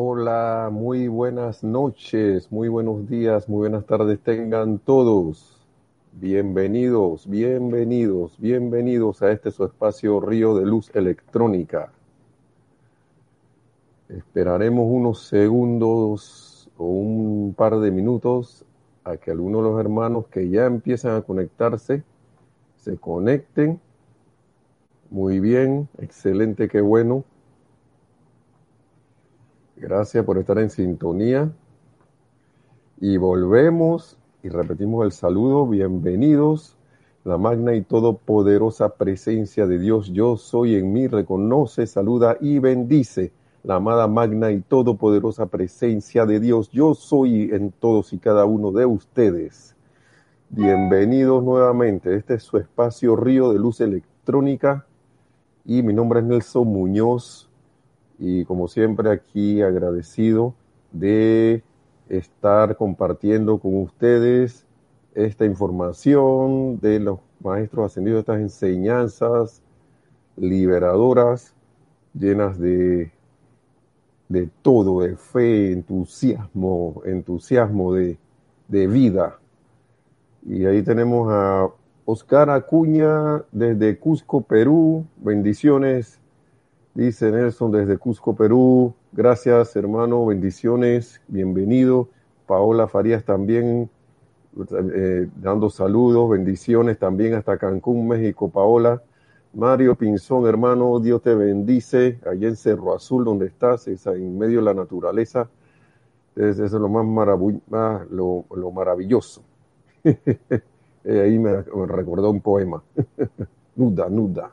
Hola, muy buenas noches, muy buenos días, muy buenas tardes tengan todos. Bienvenidos, bienvenidos, bienvenidos a este su espacio Río de Luz Electrónica. Esperaremos unos segundos o un par de minutos a que algunos de los hermanos que ya empiezan a conectarse se conecten. Muy bien, excelente, qué bueno. Gracias por estar en sintonía. Y volvemos y repetimos el saludo. Bienvenidos. La magna y todopoderosa presencia de Dios, yo soy en mí, reconoce, saluda y bendice. La amada magna y todopoderosa presencia de Dios, yo soy en todos y cada uno de ustedes. Bienvenidos nuevamente. Este es su espacio Río de Luz Electrónica y mi nombre es Nelson Muñoz y como siempre aquí agradecido de estar compartiendo con ustedes esta información de los maestros ascendidos, estas enseñanzas liberadoras, llenas de, de todo, de fe, entusiasmo, entusiasmo de, de vida. Y ahí tenemos a Oscar Acuña desde Cusco, Perú. Bendiciones Dice Nelson desde Cusco, Perú. Gracias, hermano. Bendiciones. Bienvenido. Paola Farías también eh, dando saludos, bendiciones también hasta Cancún, México. Paola. Mario Pinzón, hermano, Dios te bendice. Allá en Cerro Azul, donde estás, es en medio de la naturaleza. Es, es lo más, lo, lo, maravilloso. Ahí me, me recordó un poema. nuda, nuda.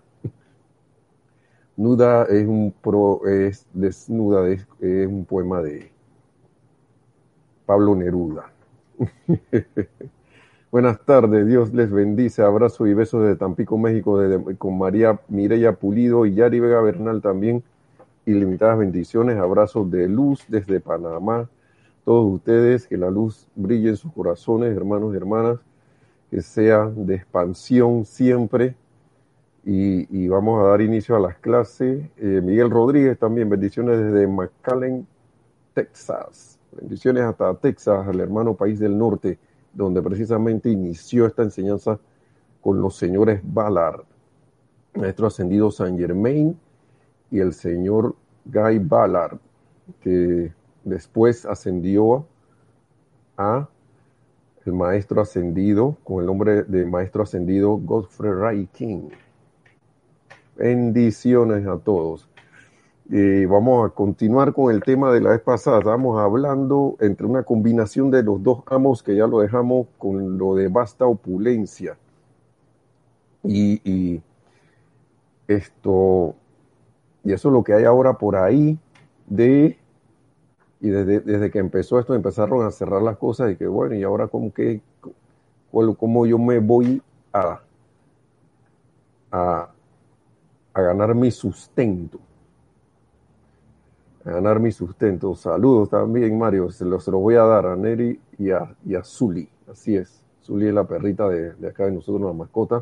Nuda es un pro, es desnuda, es, un poema de Pablo Neruda. Buenas tardes, Dios les bendice, abrazo y besos desde Tampico, México, con María Mireya Pulido y Yari Vega Bernal también. Ilimitadas bendiciones, abrazos de luz desde Panamá. Todos ustedes, que la luz brille en sus corazones, hermanos y hermanas, que sea de expansión siempre y, vamos a dar inicio a las clases. Eh, Miguel Rodríguez también, bendiciones desde McAllen, Texas. Bendiciones hasta Texas, el hermano país del norte, donde precisamente inició esta enseñanza con los señores Ballard, maestro ascendido San Germain y el señor Guy Ballard, que después ascendió a el maestro ascendido con el nombre de maestro ascendido Godfrey Ray King. Bendiciones a todos. Y vamos a continuar con el tema de la vez pasada. Estamos hablando entre una combinación de los dos amos que ya lo dejamos con lo de vasta opulencia. Y, esto, y eso es lo que hay ahora por ahí de, y desde, desde que empezó esto empezaron a cerrar las cosas y que bueno, y ahora como que, cómo yo me voy a, a ganar mi sustento. A ganar mi sustento. Saludos también, Mario. Se los, voy a dar a Neri y a, y a Zuli. Así es. Zuli es la perrita de, acá de nosotros, la mascota.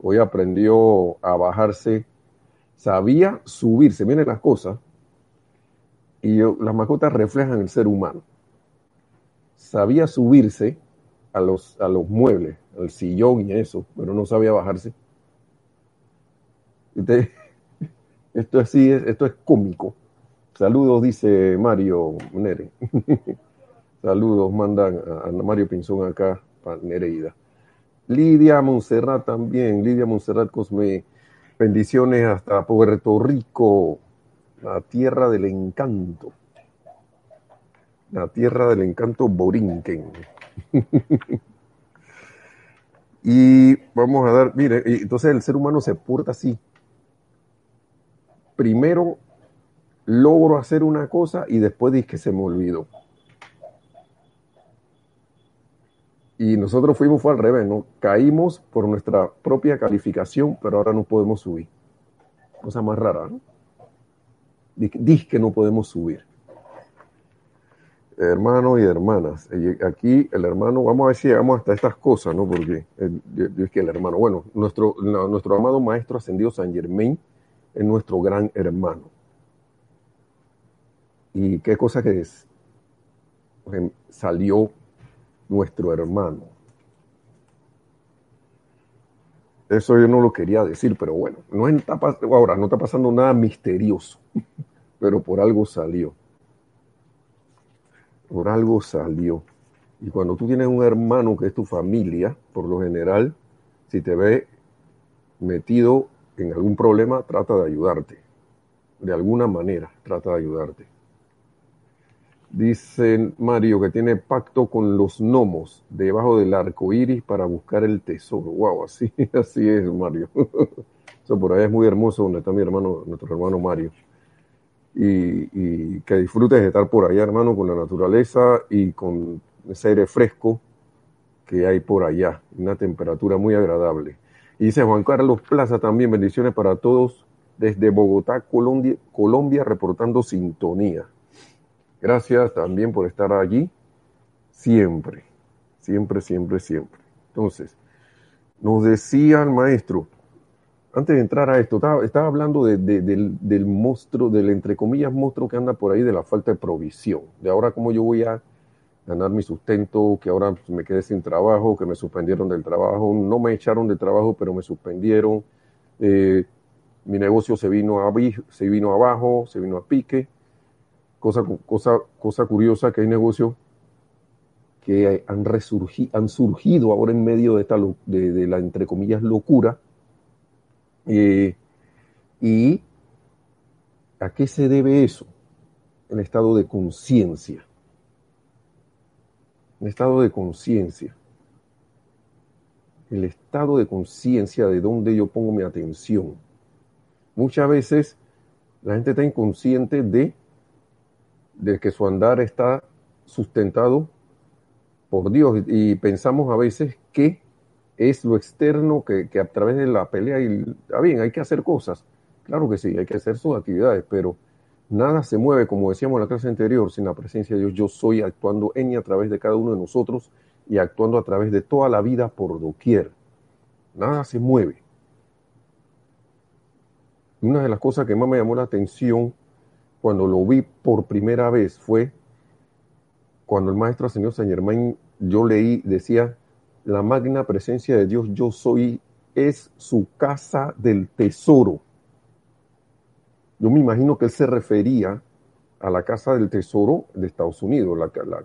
Hoy aprendió a bajarse. Sabía subirse. Miren las cosas. Y las mascotas reflejan el ser humano. Sabía subirse a los, a los muebles, al sillón y eso, pero no sabía bajarse esto así es, esto es cómico. Saludos, dice Mario Nere. Saludos, mandan a, Mario Pinzón acá para Nereida. Lidia Monserrat también, Lidia Monserrat Cosme. Bendiciones hasta Puerto Rico, la tierra del encanto. La tierra del encanto Borinquen. y vamos a dar, mire, entonces el ser humano se porta así primero logro hacer una cosa y después dice que se me olvidó. Y nosotros fuimos al revés, ¿no? Caímos por nuestra propia calificación, pero ahora no podemos subir. Cosa más rara, ¿no? Dice que no podemos subir. Hermanos y hermanas, aquí el hermano, vamos a ver si llegamos hasta estas cosas, ¿no? Porque es que el hermano, bueno, nuestro, nuestro amado maestro ascendido San Germain, es nuestro gran hermano. Y, ¿Y qué cosa que es? Salió nuestro hermano. Eso yo no lo quería decir, pero bueno, no está, ahora no está pasando nada misterioso, pero por algo salió. Por algo salió. Y cuando tú tienes un hermano que es tu familia, por lo general, si te ve metido en algún problema, trata de ayudarte. De alguna manera, trata de ayudarte. Dice Mario que tiene pacto con los gnomos debajo del arco iris para buscar el tesoro. Wow, así, así es, Mario. Eso por ahí es muy hermoso donde está mi hermano, nuestro hermano Mario. Y, y, que disfrutes de estar por allá, hermano, con la naturaleza y con ese aire fresco que hay por allá, una temperatura muy agradable. Y dice Juan Carlos Plaza también, bendiciones para todos desde Bogotá, Colombia, Colombia reportando sintonía. Gracias también por estar allí siempre, siempre, siempre, siempre. Entonces, nos decía el maestro, antes de entrar a esto, estaba, hablando del, del, monstruo, del entre comillas monstruo que anda por ahí de la falta de provisión, de ahora cómo yo voy a ganar mi sustento, que ahora me quedé sin trabajo, que me suspendieron del trabajo, no me echaron del trabajo, pero me suspendieron, eh, mi negocio se vino, a, se vino abajo, se vino a pique, cosa, cosa, cosa curiosa que hay negocios que han, resurgido, han surgido ahora en medio de, esta, de, la, entre comillas, locura. Eh, ¿Y a qué se debe eso? El estado de conciencia. El estado de conciencia. El estado de conciencia de dónde yo pongo mi atención. Muchas veces la gente está inconsciente de de que su andar está sustentado por Dios y pensamos a veces que es lo externo que, a través de la pelea y está bien, hay que hacer cosas, claro que sí, hay que hacer sus actividades, pero nada se mueve, como decíamos en la clase anterior, sin la presencia de Dios. Yo soy actuando en y a través de cada uno de nosotros y actuando a través de toda la vida por doquier. Nada se mueve. Una de las cosas que más me llamó la atención cuando lo vi por primera vez fue cuando el maestro señor Saint Germain, yo leí, decía, la magna presencia de Dios, yo soy, es su casa del tesoro. Yo me imagino que él se refería a la casa del tesoro de Estados Unidos, la, la,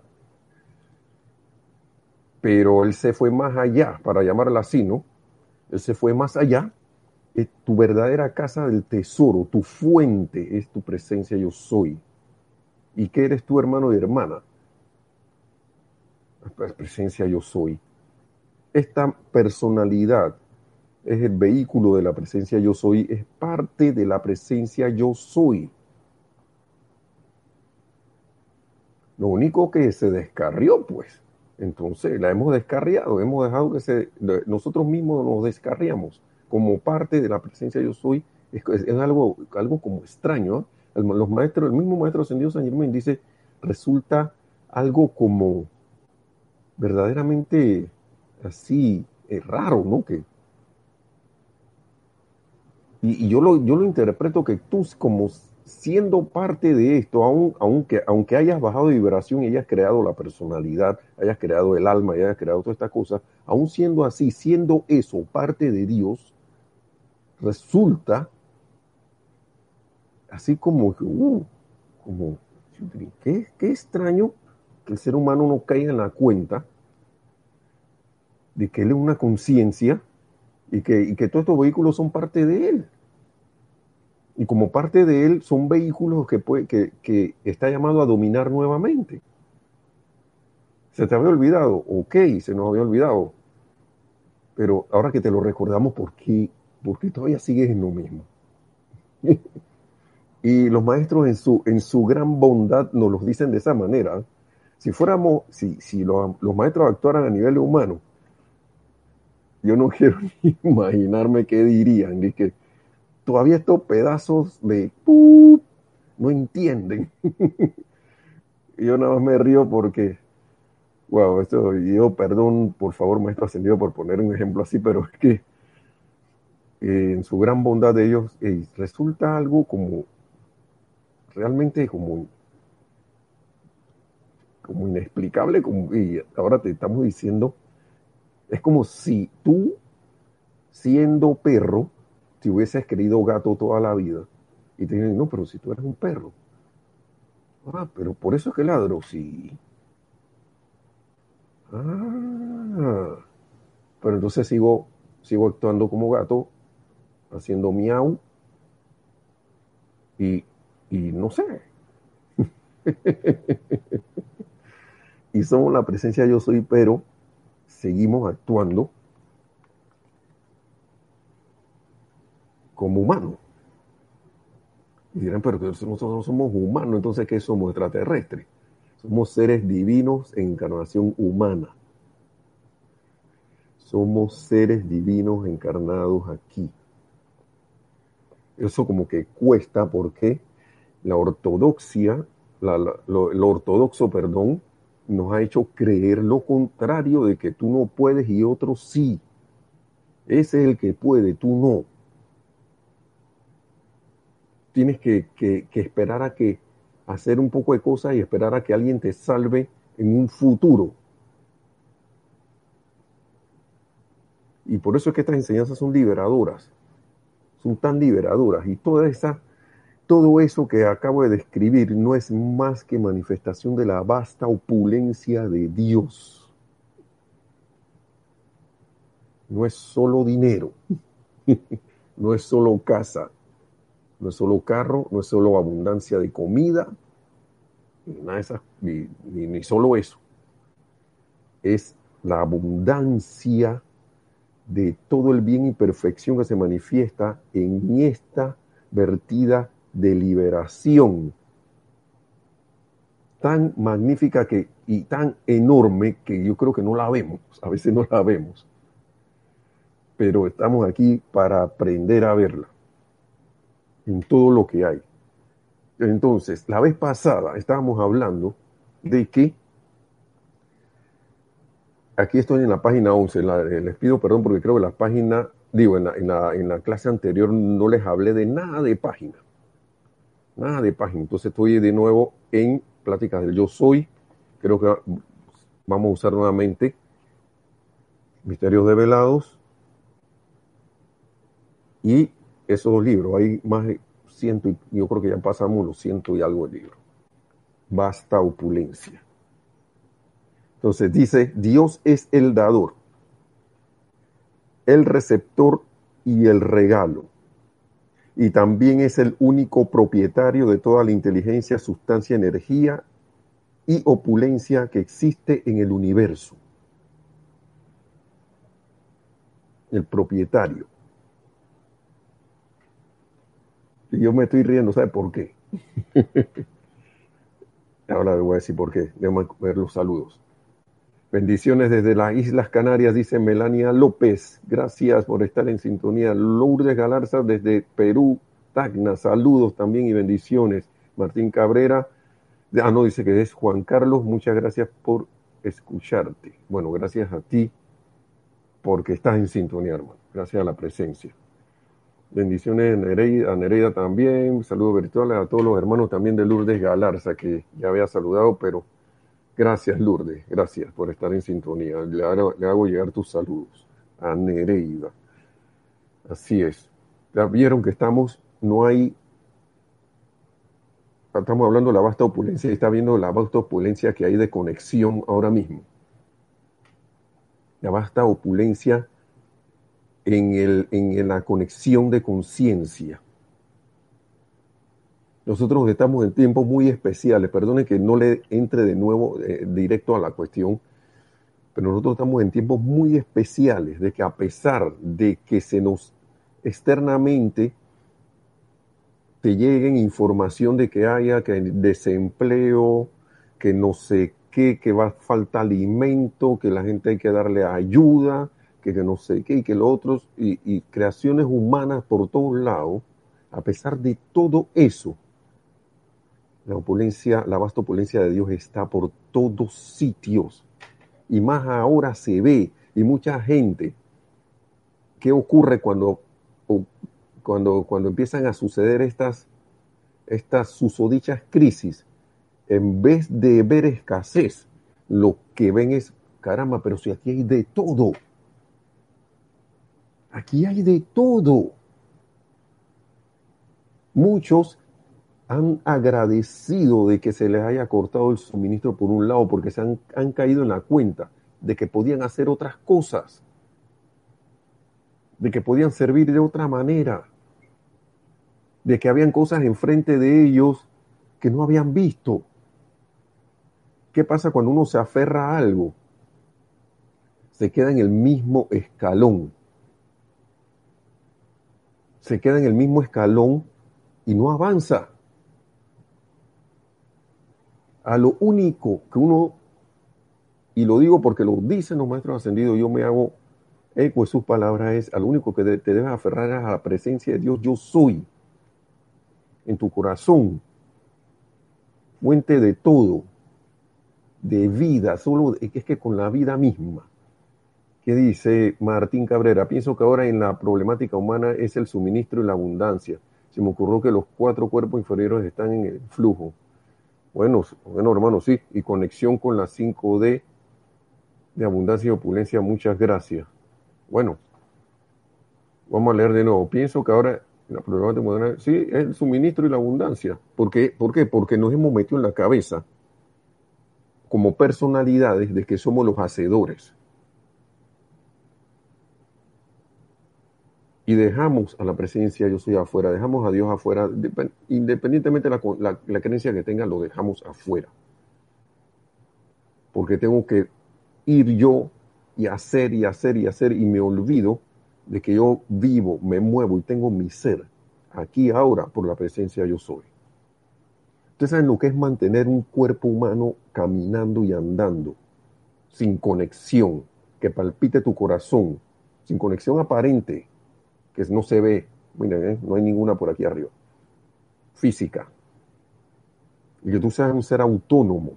pero él se fue más allá, para llamarla así, ¿no? Él se fue más allá tu verdadera casa del tesoro, tu fuente es tu presencia yo soy. ¿Y qué eres tu hermano y hermana? La presencia yo soy. Esta personalidad es el vehículo de la presencia yo soy, es parte de la presencia yo soy. Lo único que se descarrió, pues, entonces la hemos descarriado, hemos dejado que se, nosotros mismos nos descarriamos como parte de la presencia yo soy, es, algo, algo como extraño. los maestros, el mismo maestro ascendido San Germán dice, resulta algo como verdaderamente así eh, raro, ¿no? Que, y, yo, lo, yo lo interpreto que tú como siendo parte de esto, aunque, aunque hayas bajado de vibración y hayas creado la personalidad, hayas creado el alma y hayas creado todas estas cosas, aún siendo así, siendo eso parte de Dios, resulta así como, uh, como ¿qué, qué extraño que el ser humano no caiga en la cuenta de que él es una conciencia y que, que todos estos vehículos son parte de él. Y como parte de él son vehículos que, que, está llamado a dominar nuevamente. Se te había olvidado, ok, se nos había olvidado. Pero ahora que te lo recordamos, ¿por qué porque todavía sigues en lo mismo. y los maestros en su, en su gran bondad nos lo dicen de esa manera. Si fuéramos, si, si los, maestros actuaran a nivel humano, yo no quiero ni imaginarme qué dirían. Es que todavía estos pedazos de no entienden. y yo nada más me río porque, wow, esto, yo perdón, por favor, maestro ascendido, por poner un ejemplo así, pero es que en su gran bondad de ellos, resulta algo como realmente como como inexplicable, como, y ahora te estamos diciendo, es como si tú, siendo perro, si hubieses querido gato toda la vida, y te dicen, no, pero si tú eres un perro. Ah, pero por eso es que ladro, sí. Ah, pero entonces sigo, sigo actuando como gato, haciendo miau, y, y no sé. y somos la presencia yo soy, pero seguimos actuando como humanos. Y dirán, pero nosotros no somos humanos, entonces ¿qué somos extraterrestres? Somos seres divinos en encarnación humana. Somos seres divinos encarnados aquí. Eso como que cuesta porque la ortodoxia, lo ortodoxo, perdón, nos ha hecho creer lo contrario de que tú no puedes y otro sí. Ese es el que puede, tú no. Tienes que, esperar a que hacer un poco de cosas y esperar a que alguien te salve en un futuro. Y por eso es que estas enseñanzas son liberadoras. Son tan liberadoras. Y toda esa todo eso que acabo de describir no es más que manifestación de la vasta opulencia de Dios. No es solo dinero, no es solo casa, no es solo carro, no es solo abundancia de comida, ni, ni, ni solo eso. Es la abundancia de todo el bien y perfección que se manifiesta en esta vertida de liberación. Tan magnífica que, y tan enorme que yo creo que no la vemos, a veces no la vemos, pero estamos aquí para aprender a verla en todo lo que hay. Entonces, la vez pasada estábamos hablando de que, aquí estoy en la página 11, les pido perdón porque creo que la página, digo, en la, en la, en la clase anterior no les hablé de nada de página nada de página. Entonces estoy de nuevo en pláticas del yo soy. Creo que vamos a usar nuevamente Misterios Develados y esos libros. Hay más de ciento, y yo creo que ya pasamos los ciento y algo de libros. Basta opulencia. Entonces dice, Dios es el dador, el receptor y el regalo y también es el único propietario de toda la inteligencia, sustancia, energía y opulencia que existe en el universo. El propietario. Y yo me estoy riendo, ¿sabe por qué? Ahora le voy a decir por qué. Debemos ver los saludos. Bendiciones desde las Islas Canarias, dice Melania López. Gracias por estar en sintonía. Lourdes Galarza desde Perú, Tacna. Saludos también y bendiciones. Martín Cabrera. Ah, no, dice que es Juan Carlos. Muchas gracias por escucharte. Bueno, gracias a ti porque estás en sintonía, hermano. Gracias a la presencia. Bendiciones Nereida, a Nereida también. Saludos virtuales a todos los hermanos también de Lourdes Galarza, que ya había saludado, pero Gracias, Lourdes. Gracias por estar en sintonía. Le hago, llegar tus saludos a Nereida. Así es. Ya vieron que estamos, no hay. Estamos hablando de la vasta opulencia y está viendo la vasta opulencia que hay de conexión ahora mismo. La vasta opulencia en, el, en la conexión de conciencia. Nosotros estamos en tiempos muy especiales, perdone que no le entre de nuevo eh, directo a la cuestión, pero nosotros estamos en tiempos muy especiales de que a pesar de que se nos externamente te lleguen información de que haya que desempleo, que no sé qué, que va a falta alimento, que la gente hay que darle ayuda, que, no sé qué y que los otros, y, y creaciones humanas por todos lados, a pesar de todo eso, la opulencia, la vasta opulencia de Dios está por todos sitios. Y más ahora se ve. Y mucha gente, ¿qué ocurre cuando, cuando, cuando empiezan a suceder estas, estas susodichas crisis? en vez de ver escasez, lo que ven es, caramba, pero si aquí hay de todo. Aquí hay de todo. Muchos han agradecido de que se les haya cortado el suministro por un lado porque se han, han caído en la cuenta de que podían hacer otras cosas, de que podían servir de otra manera, de que habían cosas enfrente de ellos que no habían visto. ¿Qué pasa cuando uno se aferra a algo? Se queda en el mismo escalón. Se queda en el mismo escalón y no avanza. A lo único que uno, y lo digo porque lo dicen los maestros ascendidos, yo me hago eco de sus palabras, es a lo único que te debes aferrar a la presencia de Dios, yo soy, en tu corazón, fuente de todo, de vida, solo es que con la vida misma. ¿Qué dice Martín Cabrera? Pienso que ahora en la problemática humana es el suministro y la abundancia. Se me ocurrió que los cuatro cuerpos inferiores están en el flujo. Bueno, bueno, hermano, sí, y conexión con la 5D de abundancia y opulencia, muchas gracias. Bueno, vamos a leer de nuevo. Pienso que ahora la problemática moderna, sí, es el suministro y la abundancia. ¿Por qué? ¿Por qué? Porque nos hemos metido en la cabeza como personalidades de que somos los hacedores. Y dejamos a la presencia yo soy afuera, dejamos a Dios afuera, independientemente de la, la, creencia que tenga, lo dejamos afuera. Porque tengo que ir yo y hacer y hacer y hacer y me olvido de que yo vivo, me muevo y tengo mi ser aquí ahora por la presencia yo soy. Ustedes saben lo que es mantener un cuerpo humano caminando y andando, sin conexión, que palpite tu corazón, sin conexión aparente, que no se ve, miren, ¿eh? no hay ninguna por aquí arriba, física, y que tú seas un ser autónomo,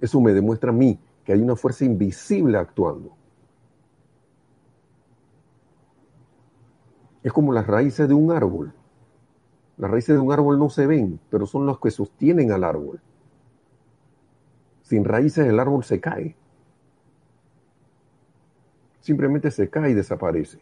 eso me demuestra a mí que hay una fuerza invisible actuando. Es como las raíces de un árbol. Las raíces de un árbol no se ven, pero son las que sostienen al árbol. Sin raíces el árbol se cae. Simplemente se cae y desaparece.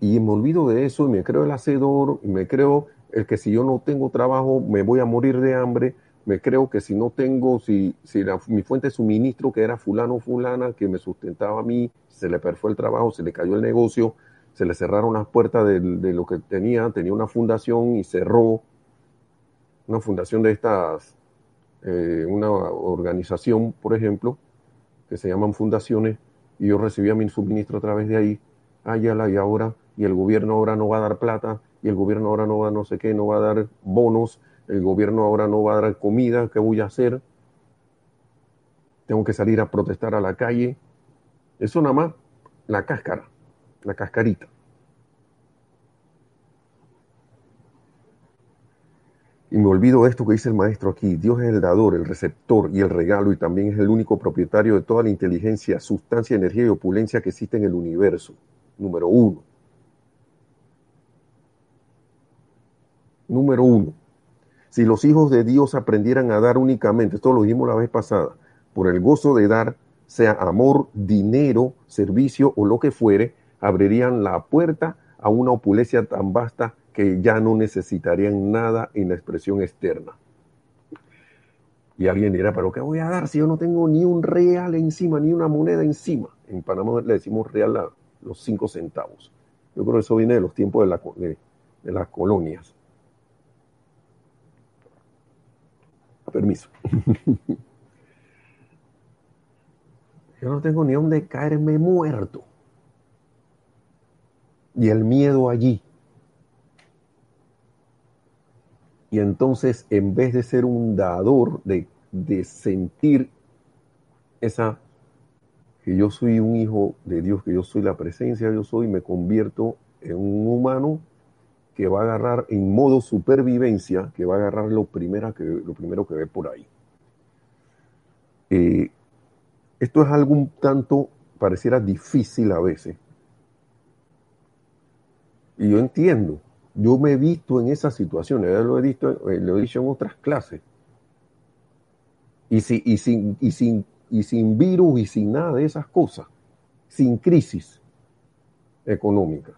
Y me olvido de eso y me creo el hacedor, y me creo el que si yo no tengo trabajo me voy a morir de hambre, me creo que si no tengo, si, si mi fuente de suministro que era fulano o fulana que me sustentaba a mí, se le perfó el trabajo, se le cayó el negocio, se le cerraron las puertas de, lo que tenía, tenía una fundación y cerró, una fundación de estas, eh, una organización, por ejemplo, que se llaman fundaciones, y yo recibía mi suministro a través de ahí, ayala, y ahora y el gobierno ahora no va a dar plata, y el gobierno ahora no va no sé qué, no va a dar bonos, el gobierno ahora no va a dar comida, ¿qué voy a hacer? Tengo que salir a protestar a la calle. Eso nada más la cáscara, la cascarita. Y me olvido esto que dice el maestro aquí. Dios es el dador, el receptor y el regalo y también es el único propietario de toda la inteligencia, sustancia, energía y opulencia que existe en el universo. Número uno. Número uno, si los hijos de Dios aprendieran a dar únicamente, esto lo dijimos la vez pasada, por el gozo de dar, sea amor, dinero, servicio o lo que fuere, abrirían la puerta a una opulencia tan vasta que ya no necesitarían nada en la expresión externa. Y alguien dirá, pero ¿qué voy a dar si yo no tengo ni un real encima, ni una moneda encima? En Panamá le decimos real a los cinco centavos. Yo creo que eso viene de los tiempos de, de las colonias. Permiso. Yo no tengo ni dónde caerme muerto. Y el miedo allí. Y entonces, en vez de ser un dador, de, de sentir esa, que yo soy un hijo de Dios, que yo soy la presencia, yo soy, me convierto en un humano que va a agarrar en modo supervivencia, que va a agarrar lo, primero que, lo primero que ve por ahí. Eh, esto es algo un tanto, pareciera difícil a veces. Y yo entiendo, Yo me he visto en esas situaciones, ya lo he, visto, eh, lo he dicho en otras clases. Y, si, y, sin, y, sin, y sin virus y sin nada de esas cosas, sin crisis económica.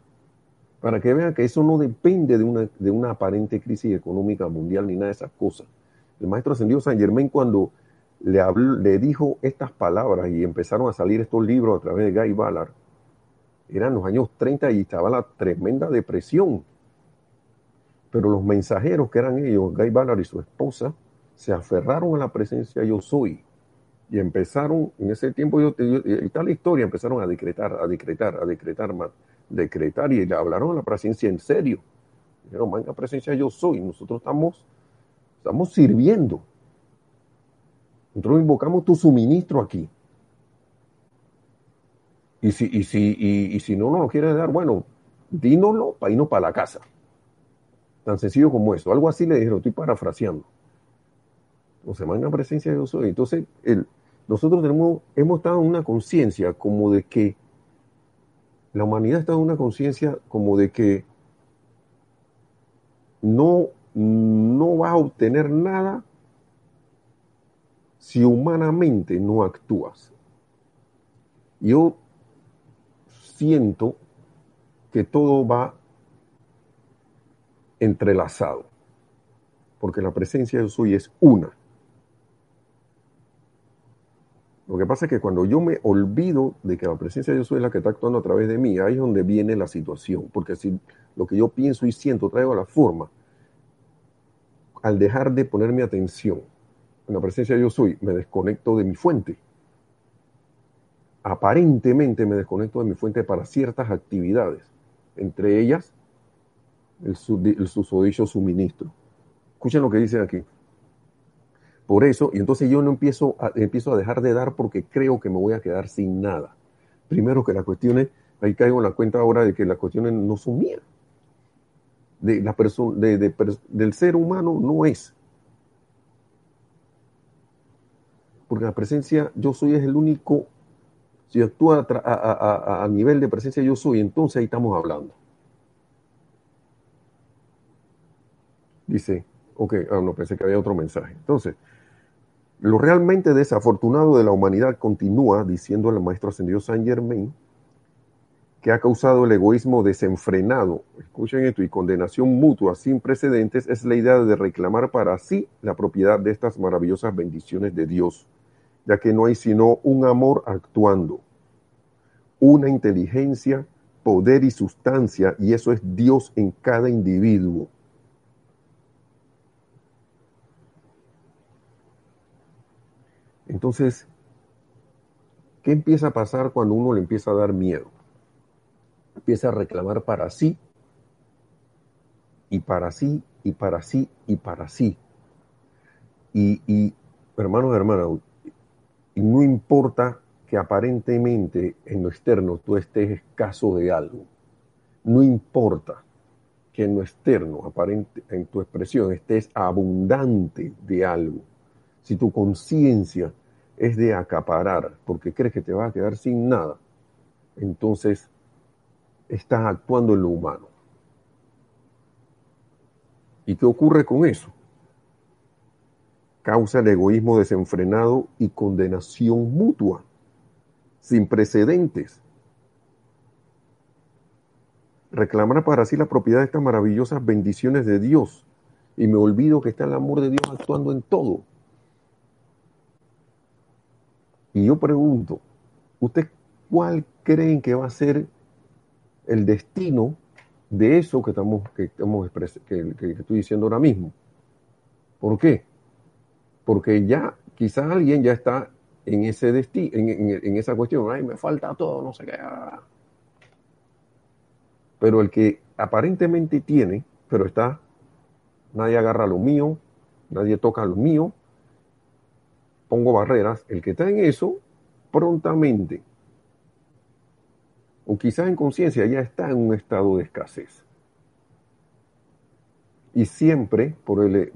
Para que vean que eso no depende de una, de una aparente crisis económica mundial ni nada de esas cosas. El maestro ascendido San Germain cuando le, habló, le dijo estas palabras y empezaron a salir estos libros a través de Guy Ballard, eran los años 30 y estaba la tremenda depresión. Pero los mensajeros que eran ellos, Guy Ballard y su esposa, se aferraron a la presencia yo soy. Y empezaron, en ese tiempo, yo, y tal historia, empezaron a decretar, a decretar, a decretar, a decretar, y le hablaron a la presencia en serio. Dijeron, la presencia yo soy, nosotros estamos, estamos sirviendo. Nosotros invocamos tu suministro aquí. Y si, y si, y, si no nos lo quieres dar, bueno, dínoslo para irnos para la casa. Tan sencillo como eso. Algo así le dijeron, estoy parafraseando. Se manda presencia Dios soy. Entonces, el, nosotros tenemos, hemos estado en una conciencia como de que la humanidad estado en una conciencia como de que no, no va a obtener nada si humanamente no actúas. Yo siento que todo va entrelazado, porque la presencia de soy es una. Lo que pasa es que cuando yo me olvido de que la presencia de Dios es la que está actuando a través de mí, ahí es donde viene la situación, porque si lo que yo pienso y siento traigo a la forma, al dejar de poner mi atención en la presencia de Dios soy, me desconecto de mi fuente aparentemente me desconecto de mi fuente para ciertas actividades, entre ellas el, susodicho suministro. Escuchen lo que dice aquí. Por eso, y entonces yo no empiezo a, empiezo a dejar de dar porque creo que me voy a quedar sin nada. Primero que las cuestiones, ahí caigo en la cuenta ahora de que las cuestiones no son mías. De la de, del ser humano no es. Porque la presencia, yo soy es el único si actúa a, nivel de presencia yo soy, entonces ahí estamos hablando. Dice, ok, ah, no, pensé que había otro mensaje. Entonces, lo realmente desafortunado de la humanidad continúa diciendo el maestro ascendido Saint Germain que ha causado el egoísmo desenfrenado, escuchen esto, y condenación mutua sin precedentes, es la idea de reclamar para sí la propiedad de estas maravillosas bendiciones de Dios ya que no hay sino un amor actuando, una inteligencia, poder y sustancia, y eso es Dios en cada individuo. Entonces, ¿qué empieza a pasar cuando uno le empieza a dar miedo? Empieza a reclamar para sí, y para sí, y para sí, y para sí. Y, y hermanos, hermanas, no importa que aparentemente en lo externo tú estés escaso de algo. No importa que en lo externo, aparente, en tu expresión, estés abundante de algo. Si tu conciencia es de acaparar porque crees que te vas a quedar sin nada, entonces estás actuando en lo humano. ¿Y qué ocurre con eso? causa el egoísmo desenfrenado y condenación mutua, sin precedentes. Reclamar para sí la propiedad de estas maravillosas bendiciones de Dios y me olvido que está el amor de Dios actuando en todo. Y yo pregunto, ¿usted cuál creen que va a ser el destino de eso que estamos, que, estamos que, que estoy diciendo ahora mismo? ¿Por qué? porque ya quizás alguien ya está en ese destino, en, esa cuestión, ay, me falta todo, no sé qué. Pero el que aparentemente tiene, pero está, nadie agarra lo mío, nadie toca lo mío, pongo barreras, el que está en eso, prontamente, o quizás en conciencia, ya está en un estado de escasez y siempre,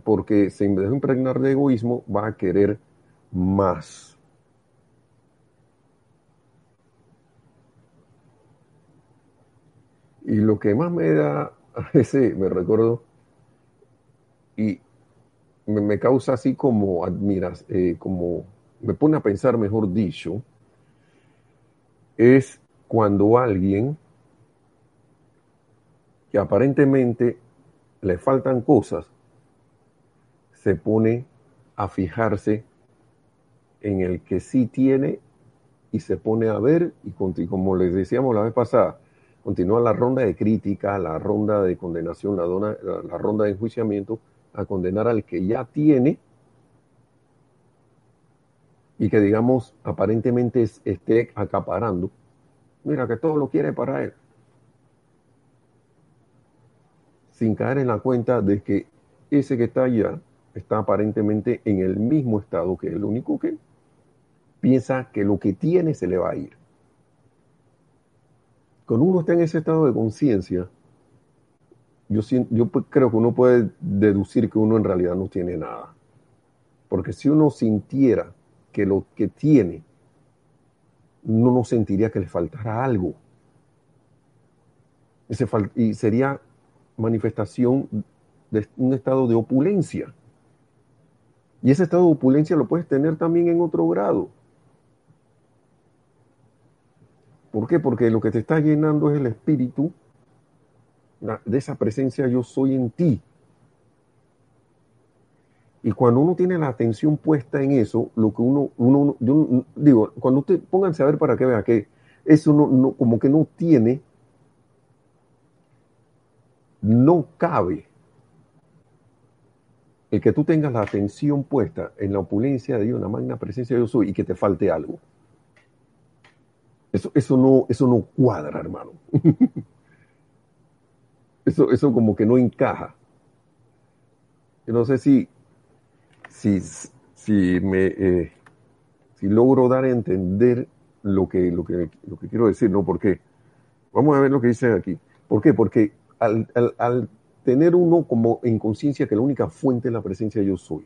porque se dejó impregnar de egoísmo, va a querer más. Y lo que más me da veces me recuerdo y me, causa así como admiras, eh, como me pone a pensar, mejor dicho, es cuando alguien que aparentemente le faltan cosas, se pone a fijarse en el que sí tiene y se pone a ver y como les decíamos la vez pasada, continúa la ronda de crítica, la ronda de condenación, la, la ronda de enjuiciamiento a condenar al que ya tiene y que digamos aparentemente esté acaparando. Mira que todo lo quiere para él. Sin caer en la cuenta de que ese que está allá está aparentemente en el mismo estado que el único que piensa que lo que tiene se le va a ir. Cuando uno está en ese estado de conciencia, yo, yo creo que uno puede deducir que uno en realidad no tiene nada. Porque si uno sintiera que lo que tiene, no sentiría que le faltara algo. y sería manifestación de un estado de opulencia. Y ese estado de opulencia lo puedes tener también en otro grado. ¿Por qué? Porque lo que te está llenando es el espíritu de esa presencia yo soy en ti. Y cuando uno tiene la atención puesta en eso, lo que uno, uno digo, cuando usted pónganse a ver para que vea que eso no, como que no tiene, no cabe el que tú tengas la atención puesta en la opulencia de Dios, una magna presencia yo soy, y que te falte algo. Eso, eso, no, eso no cuadra, hermano. Eso, eso como que no encaja. Yo no sé si, si, si me eh, si logro dar a entender lo que, lo que, lo que quiero decir, ¿no? Porque vamos a ver lo que dice aquí. ¿Por qué? Porque al, al tener uno como en conciencia que la única fuente es la presencia de yo soy,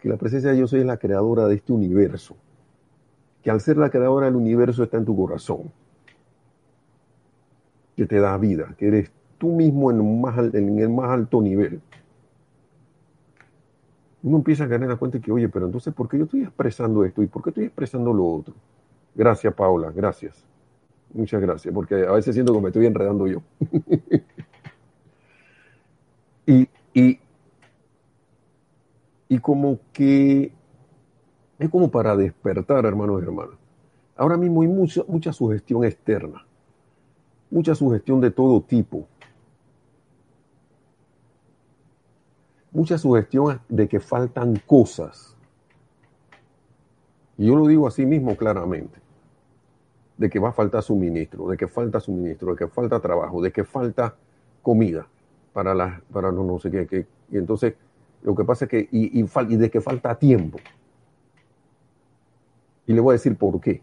que la presencia de yo soy es la creadora de este universo, que al ser la creadora del universo está en tu corazón, que te da vida, que eres tú mismo en, el más alto nivel, uno empieza a ganar la cuenta que, oye, pero entonces, ¿por qué yo estoy expresando esto y por qué estoy expresando lo otro? Gracias, Paula, gracias. Muchas gracias, porque a veces siento que me estoy enredando yo. y, y, y como que es como para despertar, hermanos y hermanas. Ahora mismo hay mucha, mucha sugestión externa, mucha sugestión de todo tipo. Mucha sugestión de que faltan cosas. Y yo lo digo así mismo claramente, de que va a faltar suministro, de que falta suministro, de que falta trabajo, de que falta comida para, las para no, sé qué, Y entonces, lo que pasa es que, y, y, de que falta tiempo. Y le voy a decir por qué.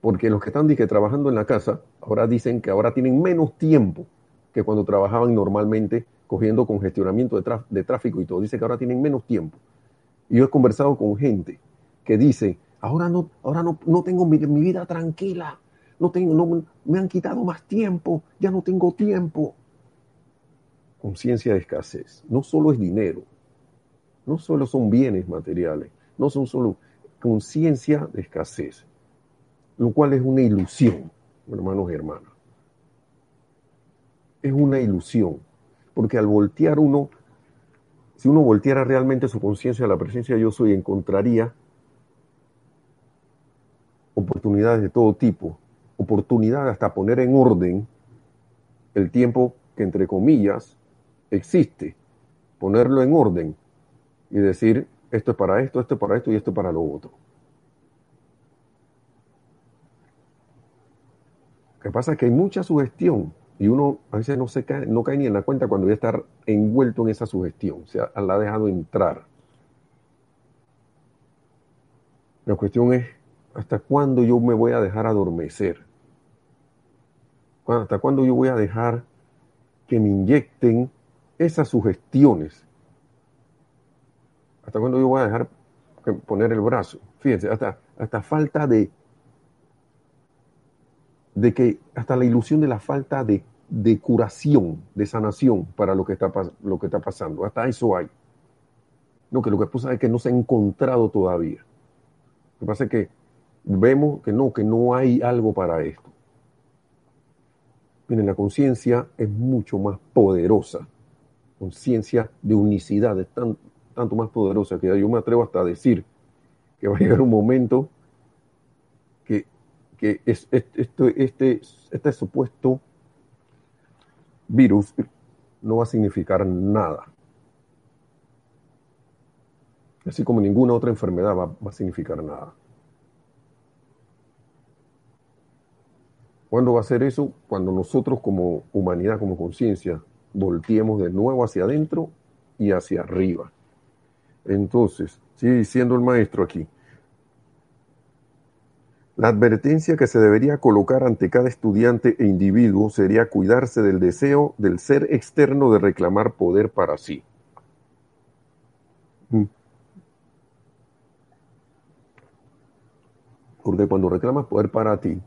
Porque los que están dije, trabajando en la casa, ahora dicen que ahora tienen menos tiempo que cuando trabajaban normalmente cogiendo congestionamiento de, de tráfico y todo. Dice que ahora tienen menos tiempo. Y yo he conversado con gente que dice, ahora no, ahora no, no tengo mi, vida tranquila, no tengo, no, me han quitado más tiempo, ya no tengo tiempo. Conciencia de escasez. No solo es dinero, no solo son bienes materiales, no son solo conciencia de escasez, lo cual es una ilusión, hermanos y hermanas. Es una ilusión porque al voltear uno, si uno volteara realmente su conciencia a la presencia de yo soy, encontraría oportunidades de todo tipo, oportunidades hasta poner en orden el tiempo que entre comillas existe, ponerlo en orden y decir esto es para esto, esto es para esto y esto es para lo otro. Lo que pasa es que hay mucha sugestión y uno a veces no, se cae, no cae ni en la cuenta cuando ya está envuelto en esa sugestión, o sea, la ha dejado entrar. La cuestión es, ¿hasta cuándo yo me voy a dejar adormecer? ¿Hasta cuándo yo voy a dejar que me inyecten esas sugestiones? ¿Hasta cuándo yo voy a dejar poner el brazo? Fíjense, hasta, hasta falta de, de que, hasta la ilusión de la falta de de curación, de sanación para lo que está, lo que está pasando. Hasta eso hay. No, que lo que pasa es que no se ha encontrado todavía. Lo que pasa es que vemos que no, que no hay algo para esto. Miren, la conciencia es mucho más poderosa. Conciencia de unicidad es tan, tanto más poderosa que yo me atrevo hasta a decir que va a llegar un momento que es, este, este, este supuesto virus no va a significar nada. Así como ninguna otra enfermedad va, va a significar nada. ¿Cuándo va a ser eso? Cuando nosotros como humanidad, como conciencia, volteemos de nuevo hacia adentro y hacia arriba. Entonces, sigue diciendo el maestro aquí, la advertencia que se debería colocar ante cada estudiante e individuo sería cuidarse del deseo del ser externo de reclamar poder para sí. Mm. Porque cuando reclamas poder para ti,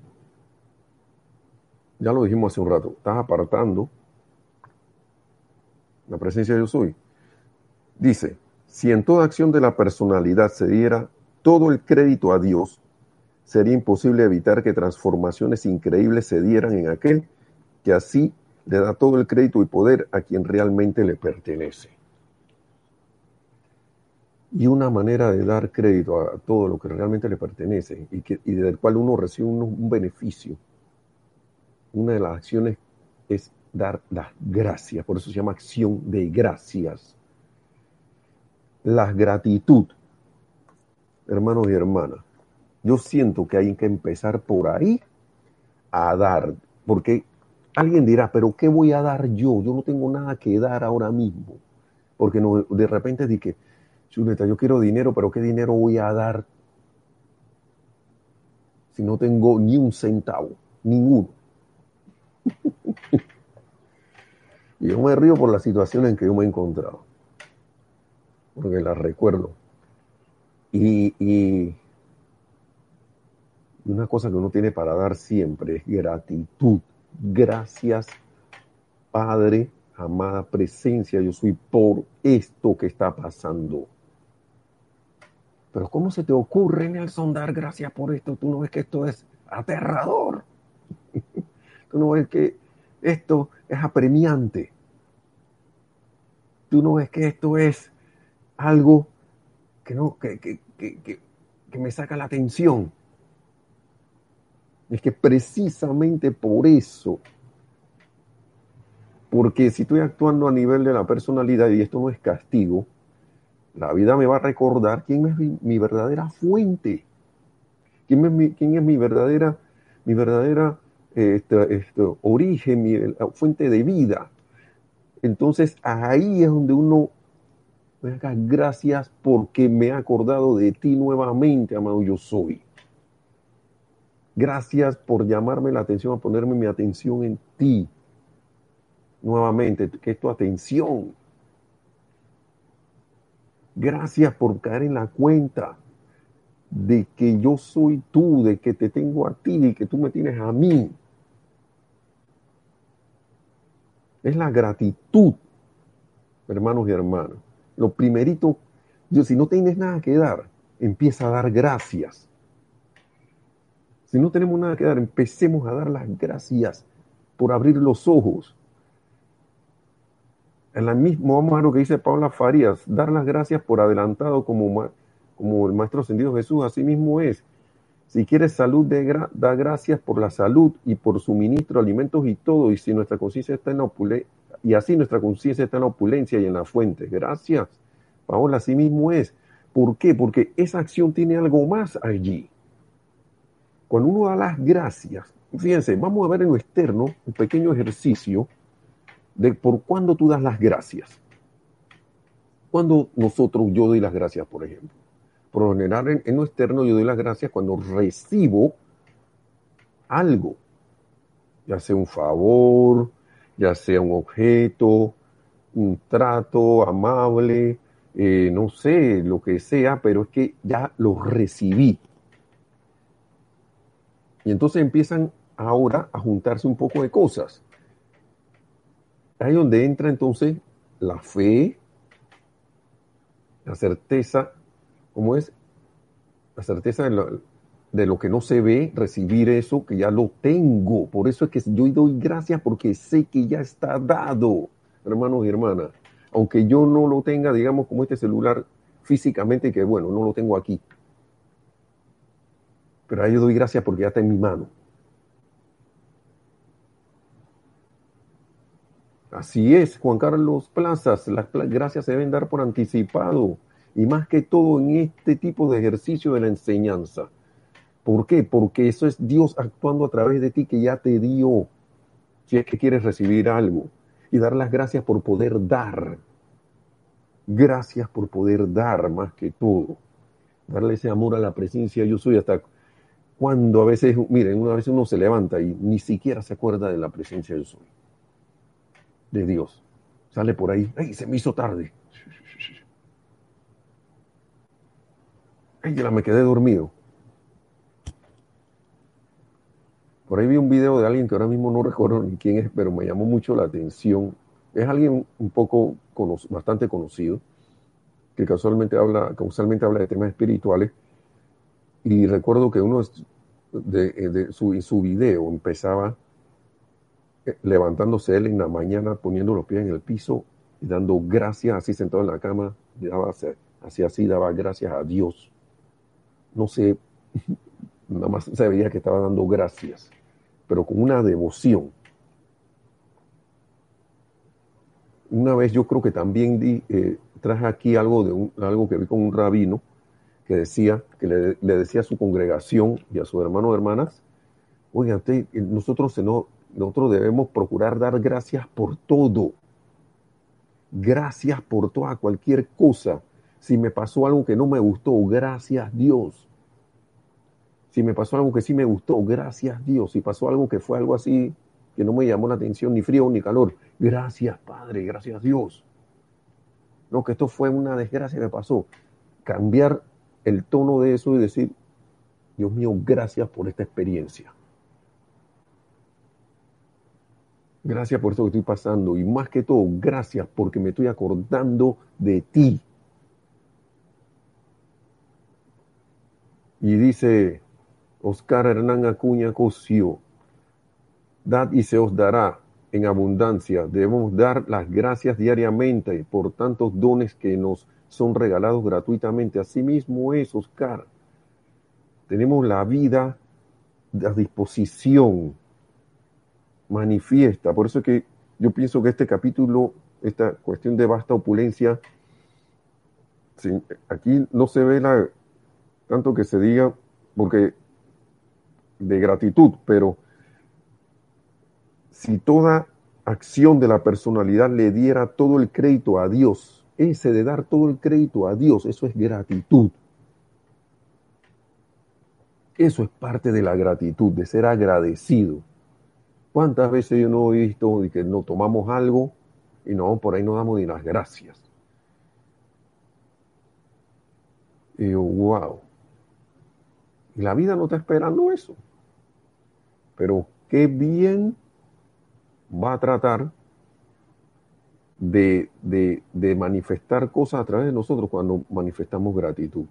ya lo dijimos hace un rato, estás apartando la presencia de yo soy. Dice, si en toda acción de la personalidad se diera todo el crédito a Dios, sería imposible evitar que transformaciones increíbles se dieran en aquel que así le da todo el crédito y poder a quien realmente le pertenece. Y una manera de dar crédito a todo lo que realmente le pertenece y, que, y del cual uno recibe un, un beneficio, una de las acciones es dar las gracias, por eso se llama acción de gracias. La gratitud, hermanos y hermanas, yo siento que hay que empezar por ahí a dar, porque alguien dirá, pero ¿qué voy a dar yo? Yo no tengo nada que dar ahora mismo, porque no, de repente dije, chuleta, yo quiero dinero, pero ¿qué dinero voy a dar si no tengo ni un centavo, ninguno? y yo me río por la situación en que yo me he encontrado, porque la recuerdo. Y, y una cosa que uno tiene para dar siempre es gratitud. Gracias, Padre, amada presencia, yo soy por esto que está pasando. Pero ¿cómo se te ocurre, Nelson, dar gracias por esto? Tú no ves que esto es aterrador. Tú no ves que esto es apremiante. Tú no ves que esto es algo que, no, que, que, que, que me saca la atención. Es que precisamente por eso, porque si estoy actuando a nivel de la personalidad y esto no es castigo, la vida me va a recordar quién es mi, verdadera fuente, quién es mi, verdadera, mi verdadera este, este, origen, mi fuente de vida. Entonces ahí es donde uno gracias porque me he acordado de ti nuevamente, amado yo soy. Gracias por llamarme la atención, a ponerme mi atención en ti. Nuevamente, que es tu atención. Gracias por caer en la cuenta de que yo soy tú, de que te tengo a ti, de que tú me tienes a mí. Es la gratitud, hermanos y hermanas. Lo primerito, yo, si no tienes nada que dar, empieza a dar gracias. Si no tenemos nada que dar, empecemos a dar las gracias por abrir los ojos. En la misma, vamos a lo que dice Paula Farías, dar las gracias por adelantado como, el Maestro Ascendido Jesús, así mismo es. Si quieres salud, da gracias por la salud y por suministro, alimentos y todo. Y si nuestra conciencia está en opulencia, y así nuestra conciencia está en la opulencia y en la fuente. Gracias. Paola, así mismo es. ¿Por qué? Porque esa acción tiene algo más allí. Cuando uno da las gracias, fíjense, vamos a ver en lo externo un pequeño ejercicio de por cuándo tú das las gracias. Cuando nosotros, yo doy las gracias, por ejemplo. Por lo general, en, lo externo, yo doy las gracias cuando recibo algo, ya sea un favor, ya sea un objeto, un trato amable, eh, no sé, lo que sea, pero es que ya lo recibí. Y entonces empiezan ahora a juntarse un poco de cosas. ahí donde entra entonces la fe, la certeza, ¿cómo es? La certeza de lo, de lo, que no se ve, recibir eso que ya lo tengo. Por eso es que yo doy gracias porque sé que ya está dado, hermanos y hermanas. Aunque yo no lo tenga, digamos, como este celular físicamente, que bueno, no lo tengo aquí. Pero ahí yo doy gracias porque ya está en mi mano. Así es, Juan Carlos Plazas, las gracias se deben dar por anticipado y más que todo en este tipo de ejercicio de la enseñanza. ¿Por qué? Porque eso es Dios actuando a través de ti que ya te dio, si es que quieres recibir algo, y dar las gracias por poder dar. Gracias por poder dar más que todo. Darle ese amor a la presencia yo soy hasta cuando a veces, miren, una vez uno se levanta y ni siquiera se acuerda de la presencia yo soy de Dios. Sale por ahí, ¡ay, se me hizo tarde! ¡Ay, ya me quedé dormido! Por ahí vi un video de alguien que ahora mismo no recuerdo ni quién es, pero me llamó mucho la atención. Es alguien un poco, bastante conocido, que casualmente habla, causalmente habla de temas espirituales. Y recuerdo que uno de, de su, su video empezaba levantándose él en la mañana, poniendo los pies en el piso y dando gracias, así sentado en la cama, daba, así así daba gracias a Dios. No sé, nada más se veía que estaba dando gracias, pero con una devoción. Una vez yo creo que también di, eh, traje aquí algo, de un, algo que vi con un rabino que decía, que le, decía a su congregación y a sus hermanos y hermanas, oigan, nosotros no, nosotros debemos procurar dar gracias por todo. Gracias por toda cualquier cosa. Si me pasó algo que no me gustó, gracias Dios. Si me pasó algo que sí me gustó, gracias Dios. Si pasó algo que fue algo así que no me llamó la atención, ni frío ni calor, gracias Padre, gracias Dios. No, que esto fue una desgracia que pasó. Cambiar el tono de eso y decir, Dios mío, gracias por esta experiencia. Gracias por esto que estoy pasando y más que todo, gracias porque me estoy acordando de ti. Y dice Oscar Hernán Acuña Cosio, dad y se os dará en abundancia. Debemos dar las gracias diariamente por tantos dones que nos son regalados gratuitamente. Asimismo es, Oscar. Tenemos la vida a disposición manifiesta. Por eso es que yo pienso que este capítulo, esta cuestión de vasta opulencia, aquí no se ve la, tanto que se diga, porque de gratitud, pero si toda acción de la personalidad le diera todo el crédito a Dios, ese de dar todo el crédito a Dios, eso es gratitud. Eso es parte de la gratitud, de ser agradecido. ¿Cuántas veces yo no he visto que no tomamos algo y no, por ahí no damos ni las gracias? Y yo, wow. Y la vida no está esperando eso. Pero qué bien va a tratar de, de, manifestar cosas a través de nosotros cuando manifestamos gratitud.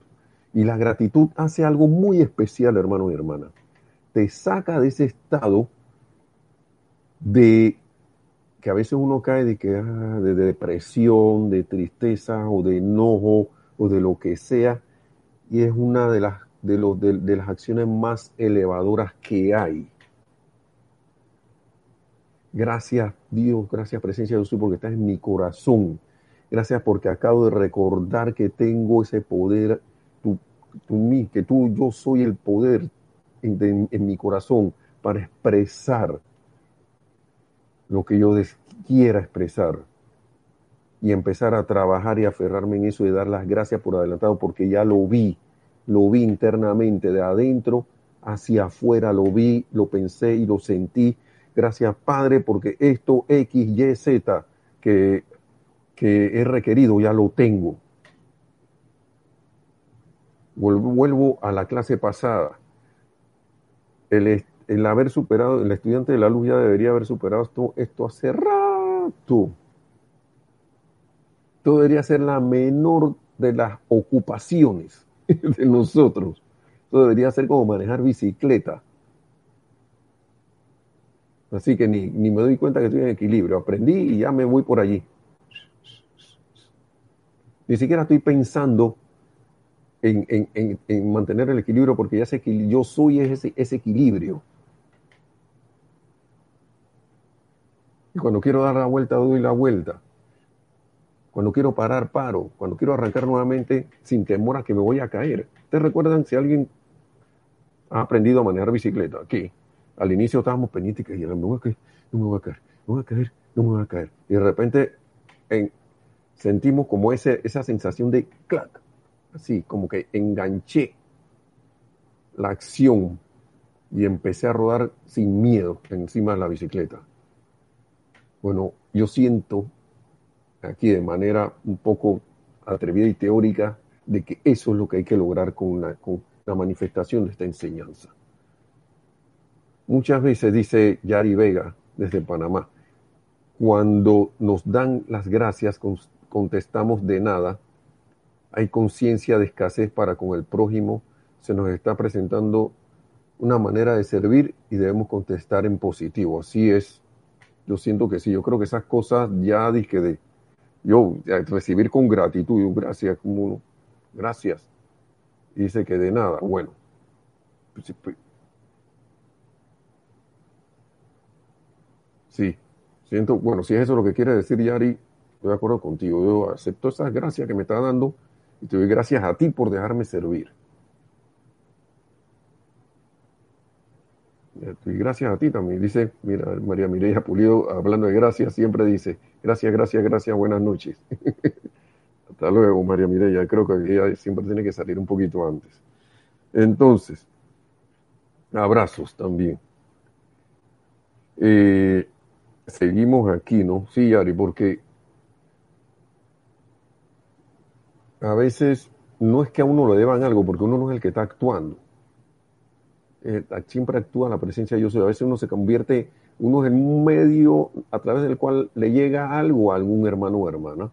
Y la gratitud hace algo muy especial, hermano y hermana. Te saca de ese estado de que a veces uno cae de que ah, de depresión, de tristeza o de enojo o de lo que sea y es una de las de, los, de, las acciones más elevadoras que hay. Gracias Dios, gracias presencia de Dios porque estás en mi corazón. Gracias porque acabo de recordar que tengo ese poder, tú, tú, que tú, yo soy el poder en mi corazón para expresar lo que yo quiera expresar y empezar a trabajar y aferrarme en eso y dar las gracias por adelantado porque ya lo vi, lo vi internamente de adentro hacia afuera, lo vi, lo pensé y lo sentí. Gracias Padre porque esto X, Y, Z que, que he requerido ya lo tengo. Vuelvo a la clase pasada. El, el haber superado, el estudiante de la luz ya debería haber superado esto, esto hace rato. Todo debería ser la menor de las ocupaciones de nosotros. Todo debería ser como manejar bicicleta. Así que ni, ni, me doy cuenta que estoy en equilibrio. Aprendí y ya me voy por allí. Ni siquiera estoy pensando en, en, en, en mantener el equilibrio porque ya sé que yo soy ese, ese equilibrio. Y cuando quiero dar la vuelta, doy la vuelta. Cuando quiero parar, paro. Cuando quiero arrancar nuevamente, sin temor a que me voy a caer. ¿Ustedes recuerdan si alguien ha aprendido a manejar bicicleta? Aquí. Al inicio estábamos pendientes y no me voy a caer, no me voy a caer, no me voy a caer, no me voy a caer. Y de repente en, sentimos como esa sensación de clac, así como que enganché la acción y empecé a rodar sin miedo encima de la bicicleta. Bueno, yo siento aquí de manera un poco atrevida y teórica de que eso es lo que hay que lograr con, con la manifestación de esta enseñanza. Muchas veces, dice Yari Vega desde Panamá, cuando nos dan las gracias, contestamos de nada, hay conciencia de escasez para con el prójimo, se nos está presentando una manera de servir y debemos contestar en positivo. Así es. Yo siento que sí, yo creo que esas cosas ya dije de yo recibir con gratitud, gracias, como gracias. Dice que de nada. Bueno, pues, pues, Sí, siento, bueno, si es eso lo que quiere decir Yari, estoy de acuerdo contigo. Yo acepto esas gracias que me está dando y te doy gracias a ti por dejarme servir. Y gracias a ti también. Dice, mira, María Mireya Pulido, hablando de gracias, siempre dice, gracias, gracias, gracias, buenas noches. Hasta luego, María Mireya. Creo que ella siempre tiene que salir un poquito antes. Entonces, abrazos también. Eh, seguimos aquí, ¿no? Sí, Yari, porque a veces no es que a uno le deban algo, porque uno no es el que está actuando. Eh, siempre actúa la presencia de Dios. A veces uno se convierte, uno es un medio a través del cual le llega algo a algún hermano o hermana.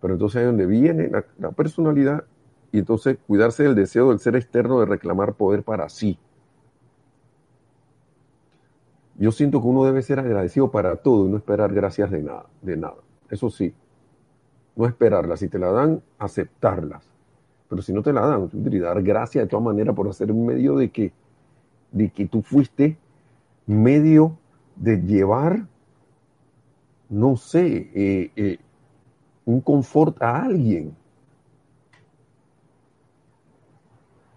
Pero entonces es donde viene la, la personalidad y entonces cuidarse del deseo del ser externo de reclamar poder para sí yo siento que uno debe ser agradecido para todo y no esperar gracias de nada, de nada. Eso sí, no esperarlas. Si te la dan, aceptarlas. Pero si no te la dan, dar gracias de todas maneras por hacer un medio de que, de que tú fuiste medio de llevar, no sé, eh, eh, un confort a alguien.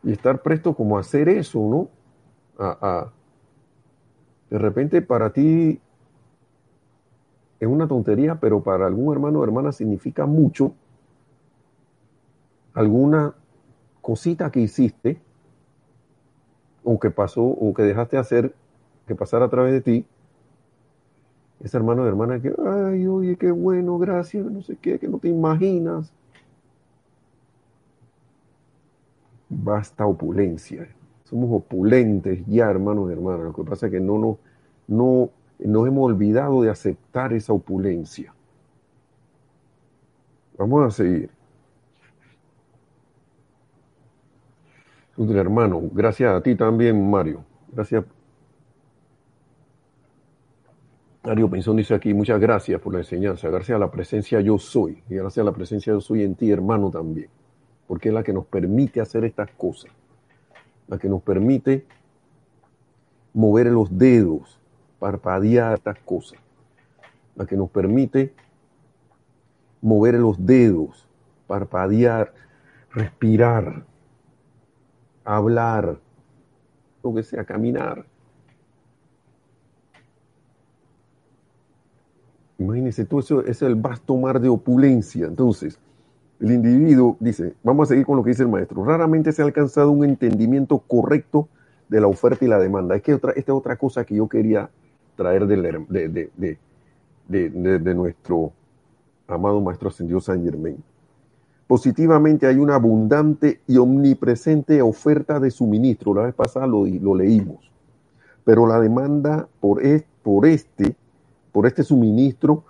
Y estar presto como a hacer eso, ¿no? a, de repente para ti es una tontería, pero para algún hermano o hermana significa mucho alguna cosita que hiciste o que pasó o que dejaste hacer que pasara a través de ti. Ese hermano o hermana que, ay, oye, qué bueno, gracias, no sé qué, que no te imaginas. Basta opulencia somos opulentes ya, hermanos y hermanas. Lo que pasa es que no nos, no, nos hemos olvidado de aceptar esa opulencia. Vamos a seguir. hermano, gracias a ti también, Mario. Gracias. Mario Pinzón dice aquí, muchas gracias por la enseñanza, gracias a la presencia yo soy, y gracias a la presencia yo soy en ti, hermano, también, porque es la que nos permite hacer estas cosas la que nos permite mover los dedos, parpadear estas cosas, la que nos permite mover los dedos, parpadear, respirar, hablar, lo que sea, caminar. Imagínense, todo eso es el vasto mar de opulencia. Entonces, el individuo dice, vamos a seguir con lo que dice el maestro, raramente se ha alcanzado un entendimiento correcto de la oferta y la demanda. Es que otra, esta es otra cosa que yo quería traer de, de, nuestro amado maestro ascendido San Germain. Positivamente hay una abundante y omnipresente oferta de suministro. La vez pasada lo, lo leímos. Pero la demanda por, por, este, por este suministro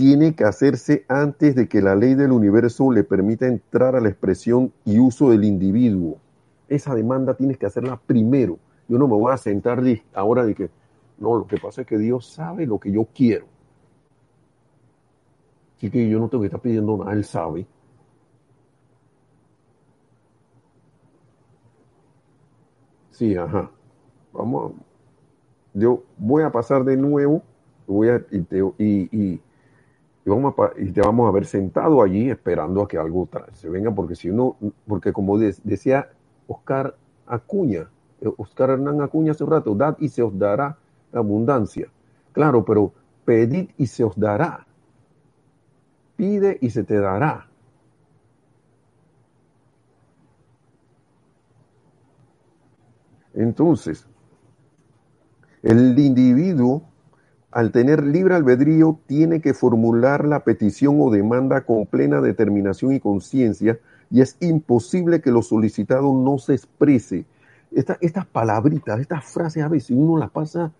tiene que hacerse antes de que la ley del universo le permita entrar a la expresión y uso del individuo. Esa demanda tienes que hacerla primero. Yo no me voy a sentar ahora de que, no, lo que pasa es que Dios sabe lo que yo quiero. Así que yo no tengo que estar pidiendo nada, Él sabe. Sí, ajá. Vamos. Yo voy a pasar de nuevo voy a, y, vamos a, y te vamos a ver sentado allí esperando a que algo se venga, porque si uno, porque como decía Oscar Acuña, eh, Oscar Hernán Acuña hace un rato, dad y se os dará abundancia. Claro, pero pedid y se os dará. Pide y se te dará. Entonces, el individuo, al tener libre albedrío, tiene que formular la petición o demanda con plena determinación y conciencia, y es imposible que lo solicitado no se exprese. estas palabritas, estas frases a veces uno las pasa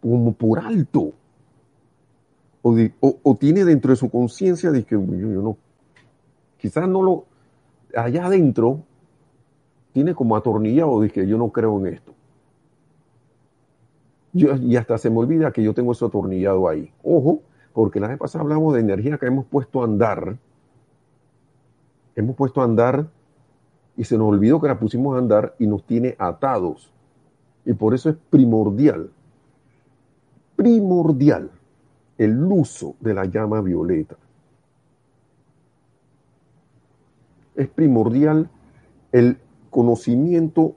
como por alto. O, tiene dentro de su conciencia de que yo, no, quizás no lo, allá adentro, tiene como atornillado de que yo no creo en esto y hasta se me olvida que yo tengo eso atornillado ahí. Ojo, porque la vez pasada hablamos de energía que hemos puesto a andar. Hemos puesto a andar y se nos olvidó que la pusimos a andar y nos tiene atados. Y por eso es primordial, primordial el uso de la llama violeta. Es primordial el conocimiento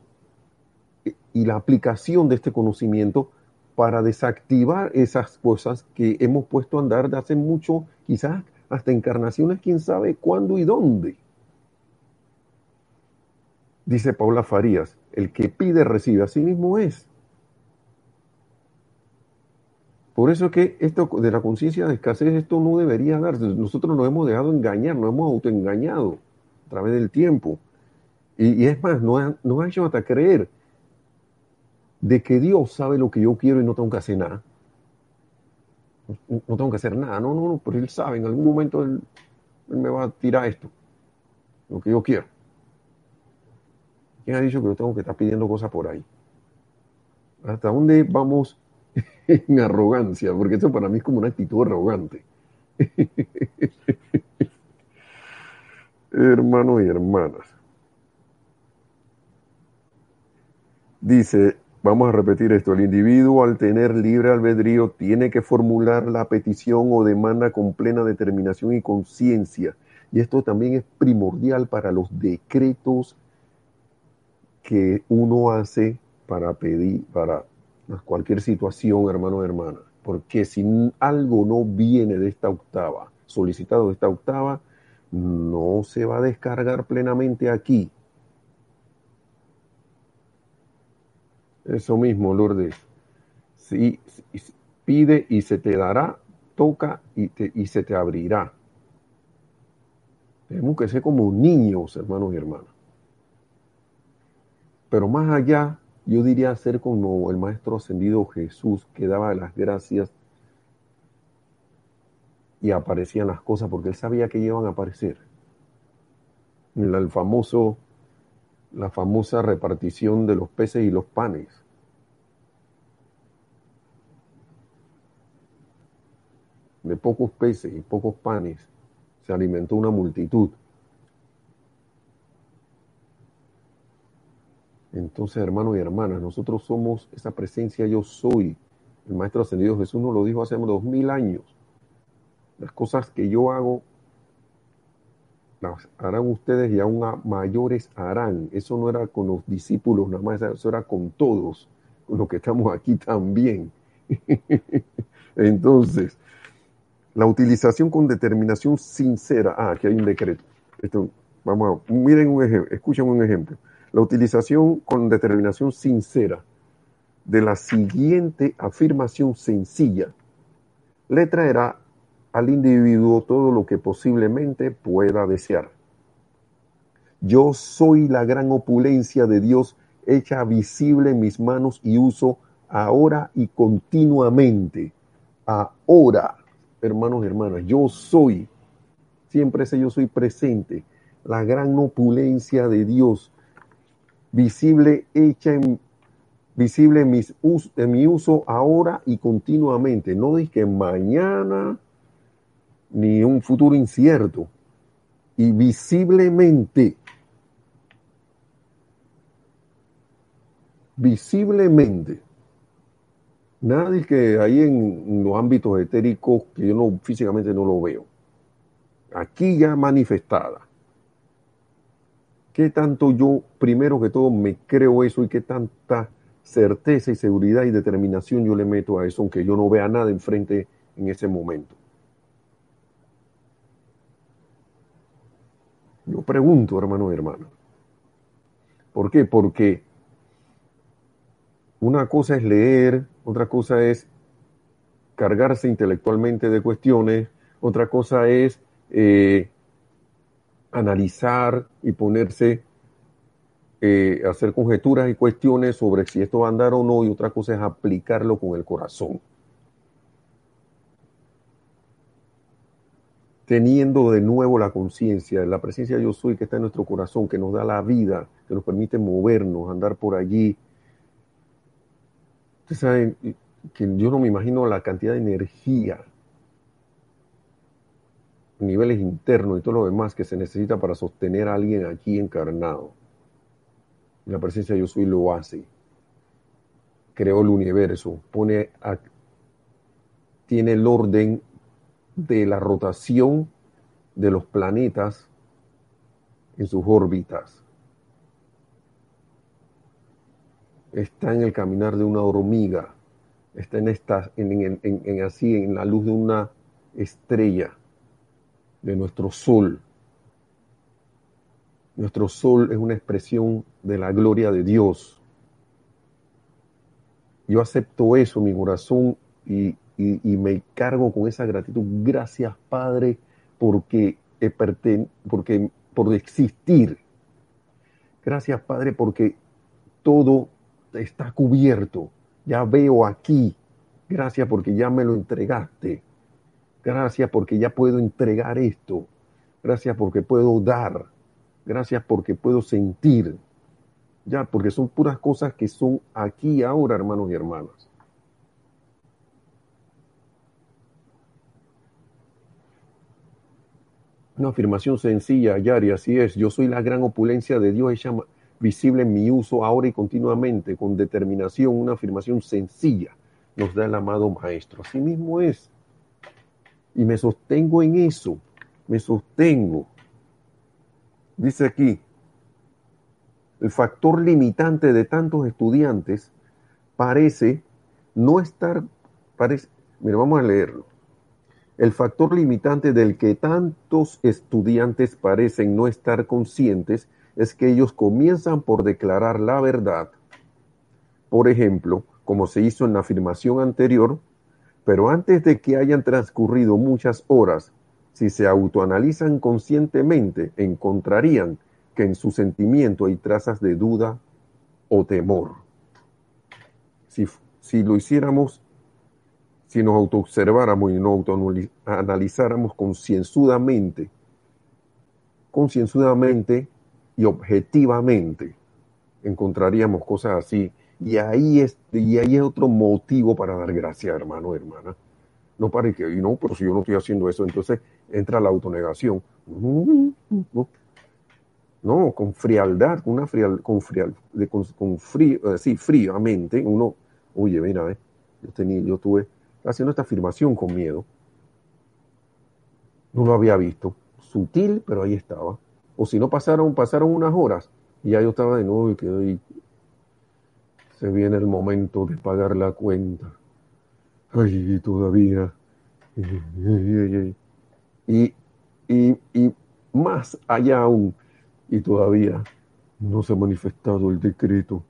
y la aplicación de este conocimiento para desactivar esas cosas que hemos puesto a andar de hace mucho, quizás hasta encarnaciones, quién sabe cuándo y dónde. Dice Paula Farías, el que pide recibe, así mismo es. Por eso es que esto de la conciencia de escasez, esto no debería darse. Nosotros nos hemos dejado engañar, nos hemos autoengañado a través del tiempo. Y, es más, nos ha hecho hasta creer de que Dios sabe lo que yo quiero y no tengo que hacer nada. No, tengo que hacer nada, no, no, no, pero Él sabe, en algún momento él, me va a tirar esto, lo que yo quiero. ¿Quién ha dicho que yo tengo que estar pidiendo cosas por ahí? ¿Hasta dónde vamos en arrogancia? Porque eso para mí es como una actitud arrogante. Hermanos y hermanas. Dice, Vamos a repetir esto. El individuo al tener libre albedrío tiene que formular la petición o demanda con plena determinación y conciencia. Y esto también es primordial para los decretos que uno hace para pedir, para cualquier situación, hermano o hermana. Porque si algo no viene de esta octava, solicitado de esta octava, no se va a descargar plenamente aquí. Eso mismo, Lourdes. Si, pide y se te dará, toca y, y se te abrirá. Tenemos que ser como niños, hermanos y hermanas. Pero más allá, yo diría ser como el Maestro Ascendido Jesús, que daba las gracias y aparecían las cosas, porque él sabía que iban a aparecer. El famoso la famosa repartición de los peces y los panes. De pocos peces y pocos panes se alimentó una multitud. Entonces, hermanos y hermanas, nosotros somos esa presencia yo soy. El Maestro Ascendido Jesús nos lo dijo hace dos mil años. Las cosas que yo hago las harán ustedes y aún mayores harán. Eso no era con los discípulos nada más, eso era con todos, con los que estamos aquí también. Entonces, la utilización con determinación sincera. Ah, aquí hay un decreto. Esto, vamos a, miren un ejemplo, escuchen un ejemplo. La utilización con determinación sincera de la siguiente afirmación sencilla le traerá al individuo todo lo que posiblemente pueda desear. Yo soy la gran opulencia de Dios hecha visible en mis manos y uso ahora y continuamente. Ahora. hermanos y hermanas, yo soy, siempre ese yo soy presente, la gran opulencia de Dios, visible, hecha en, visible en, mis, en mi uso ahora y continuamente. No que mañana ni un futuro incierto. Y visiblemente, visiblemente, Nadie que hay en los ámbitos etéricos que yo no físicamente no lo veo. Aquí ya manifestada. ¿Qué tanto yo, primero que todo, me creo eso y qué tanta certeza y seguridad y determinación yo le meto a eso, aunque yo no vea nada enfrente en ese momento? Yo pregunto, hermano y hermana. ¿Por qué? Porque una cosa es leer, otra cosa es cargarse intelectualmente de cuestiones, otra cosa es eh, analizar y ponerse eh, hacer conjeturas y cuestiones sobre si esto va a andar o no, y otra cosa es aplicarlo con el corazón. Teniendo de nuevo la conciencia, la presencia de yo soy que está en nuestro corazón, que nos da la vida, que nos permite movernos, andar por allí, Ustedes saben que yo no me imagino la cantidad de energía, niveles internos y todo lo demás que se necesita para sostener a alguien aquí encarnado. La presencia de yo soy lo hace. Creó el universo, pone tiene el orden de la rotación de los planetas en sus órbitas. está en el caminar de una hormiga, está en, esta, en, así, en la luz de una estrella, de nuestro sol. Nuestro sol es una expresión de la gloria de Dios. Yo acepto eso en mi corazón y, me cargo con esa gratitud. Gracias, Padre, porque, porque por existir. Gracias, Padre, porque todo está cubierto. Ya veo aquí. Gracias porque ya me lo entregaste. Gracias porque ya puedo entregar esto. Gracias porque puedo dar. Gracias porque puedo sentir. Ya, porque son puras cosas que son aquí ahora, hermanos y hermanas. Una afirmación sencilla, Yari, así es. Yo soy la gran opulencia de Dios hecha visible en mi uso ahora y continuamente, con determinación, una afirmación sencilla, nos da el amado Maestro. Así mismo es. Y me sostengo en eso, me sostengo. Dice aquí, el factor limitante de tantos estudiantes parece no estar, mira, vamos a leerlo. El factor limitante del que tantos estudiantes parecen no estar conscientes es que ellos comienzan por declarar la verdad, por ejemplo, como se hizo en la afirmación anterior, pero antes de que hayan transcurrido muchas horas, si se autoanalizan conscientemente, encontrarían que en su sentimiento hay trazas de duda o temor. Si, si lo hiciéramos, si nos autoobserváramos y nos autoanalizáramos concienzudamente, concienzudamente y objetivamente encontraríamos cosas así. Y ahí es, y ahí es otro motivo para dar gracias, hermano, hermana. No para que, no, pero si yo no estoy haciendo eso, entonces entra la autonegación. No, con frialdad, con una frialdad, con frial, con, con frío, eh, sí, fríamente, uno, oye, mira, eh, yo tenía, yo estuve haciendo esta afirmación con miedo. No lo había visto. Sutil, pero ahí estaba. O si no pasaron, pasaron unas horas y ya yo estaba de nuevo y que se viene el momento de pagar la cuenta. Ay, todavía. Y, y, y más allá aún, y todavía no se ha manifestado el decreto.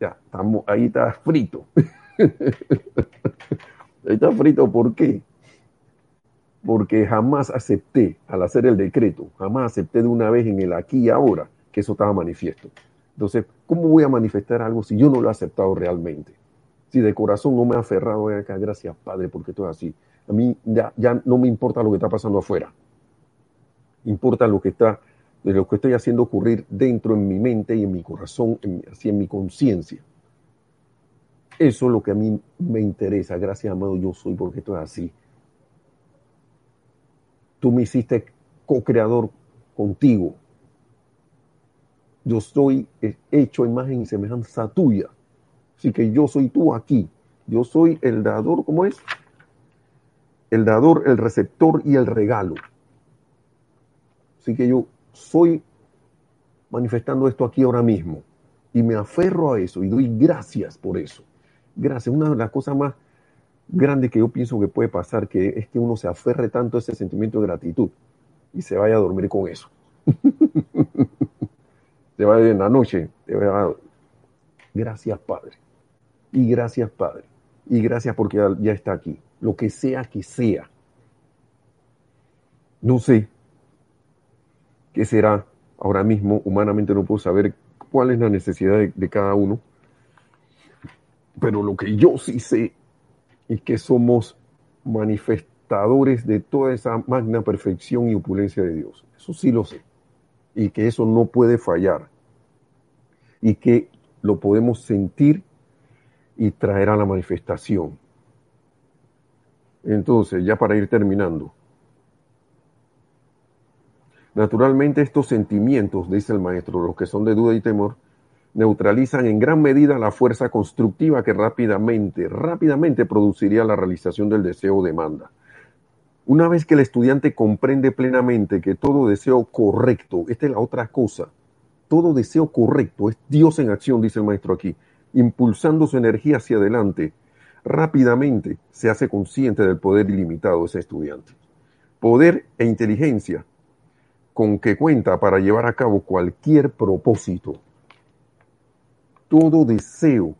Ya, estamos, ahí está frito. Está frito, ¿por qué? porque jamás acepté, al hacer el decreto, jamás acepté de una vez en el aquí y ahora que eso estaba manifiesto. Entonces, ¿cómo voy a manifestar algo si yo no lo he aceptado realmente? Si de corazón no me he aferrado acá, gracias Padre, porque todo es así. a mí ya, no me importa lo que está pasando afuera. Importa lo que está, de lo que estoy haciendo ocurrir dentro en mi mente y en mi corazón, así en mi conciencia. Eso es lo que a mí me interesa. Gracias, amado, yo soy porque esto es así. Tú me hiciste co-creador contigo. Yo soy hecho imagen y semejanza tuya. Así que yo soy tú aquí. Yo soy el dador, ¿cómo es? El dador, el receptor y el regalo. Así que yo soy manifestando esto aquí ahora mismo. Y me aferro a eso y doy gracias por eso. Gracias. Una de las cosas más grandes que yo pienso que puede pasar que es que uno se aferre tanto a ese sentimiento de gratitud y se vaya a dormir con eso. se vaya en la noche. Gracias, Padre. Y gracias, Padre. Y gracias porque ya está aquí. Lo que sea que sea. No sé qué será ahora mismo. Humanamente no puedo saber cuál es la necesidad de cada uno. Pero lo que yo sí sé es que somos manifestadores de toda esa magna perfección y opulencia de Dios. Eso sí lo sé. Y que eso no puede fallar. Y que lo podemos sentir y traer a la manifestación. Entonces, ya para ir terminando. Naturalmente estos sentimientos, dice el maestro, los que son de duda y temor, neutralizan en gran medida la fuerza constructiva que rápidamente, rápidamente produciría la realización del deseo o demanda. Una vez que el estudiante comprende plenamente que todo deseo correcto, esta es la otra cosa, todo deseo correcto es Dios en acción, dice el maestro aquí, impulsando su energía hacia adelante, rápidamente se hace consciente del poder ilimitado de ese estudiante. Poder e inteligencia con que cuenta para llevar a cabo cualquier propósito todo deseo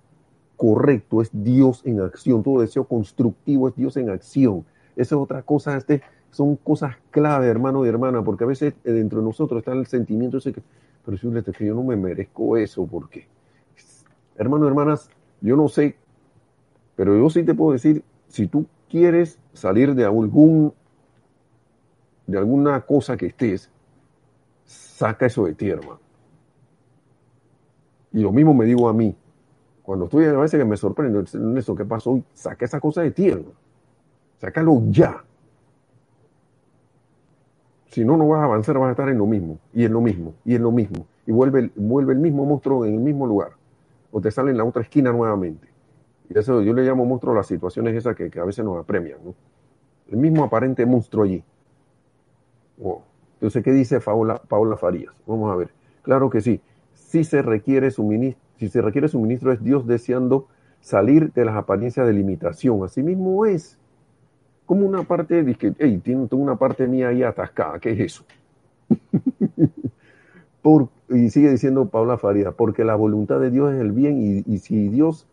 correcto es Dios en acción, todo deseo constructivo es Dios en acción. Esa es otra cosa, este, son cosas clave, hermano y hermana, porque a veces eh, dentro de nosotros está el sentimiento ese que, pero si que yo no me merezco eso, porque, hermano y hermanas, yo no sé, pero yo sí te puedo decir, si tú quieres salir de algún, de alguna cosa que estés, saca eso de ti, hermano y lo mismo me digo a mí. Cuando estoy a veces que me sorprende, eso que pasó, saca esa cosa de tierra. Sácalo ya. Si no, no vas a avanzar, vas a estar en lo mismo, y en lo mismo, y en lo mismo. Y vuelve, vuelve el mismo monstruo en el mismo lugar. O te sale en la otra esquina nuevamente. Y eso yo le llamo monstruo a las situaciones esas que, a veces nos apremian. El mismo aparente monstruo allí. Entonces, ¿qué dice Paola, Paola Farías? Vamos a ver. Claro que sí si se requiere suministro, si se requiere suministro es Dios deseando salir de las apariencias de limitación. Así mismo es. Como una parte de que, hey, tengo una parte mía ahí atascada. ¿Qué es eso? Por, y sigue diciendo Paula Faría, porque la voluntad de Dios es el bien y, y, si Dios,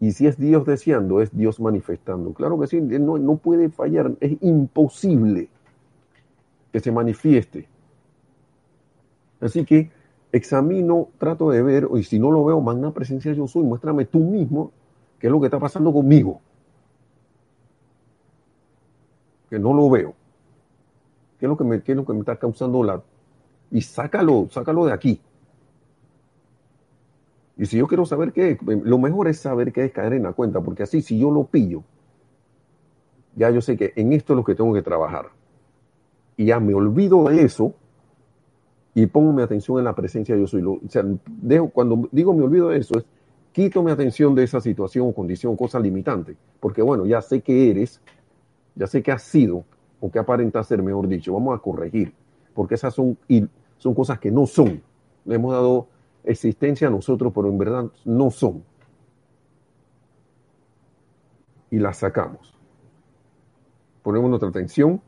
y si es Dios deseando, es Dios manifestando. Claro que sí, no, no puede fallar, es imposible que se manifieste. Así que examino, trato de ver, y si no lo veo, magna presencia yo soy, muéstrame tú mismo qué es lo que está pasando conmigo. Que no lo veo. ¿Qué es lo que me, qué es lo que me está causando la... Y sácalo, sácalo de aquí. Y si yo quiero saber qué es, lo mejor es saber qué es caer en la cuenta, porque así si yo lo pillo, ya yo sé que en esto es lo que tengo que trabajar. Y ya me olvido de eso y pongo mi atención en la presencia de yo soy. O sea, dejo, cuando digo me olvido de eso, es quito mi atención de esa situación o condición, cosa limitante. Porque bueno, ya sé que eres, ya sé que has sido, o que aparenta ser, mejor dicho. Vamos a corregir. Porque esas son, son cosas que no son. Le hemos dado existencia a nosotros, pero en verdad no son. Y las sacamos. Ponemos nuestra atención,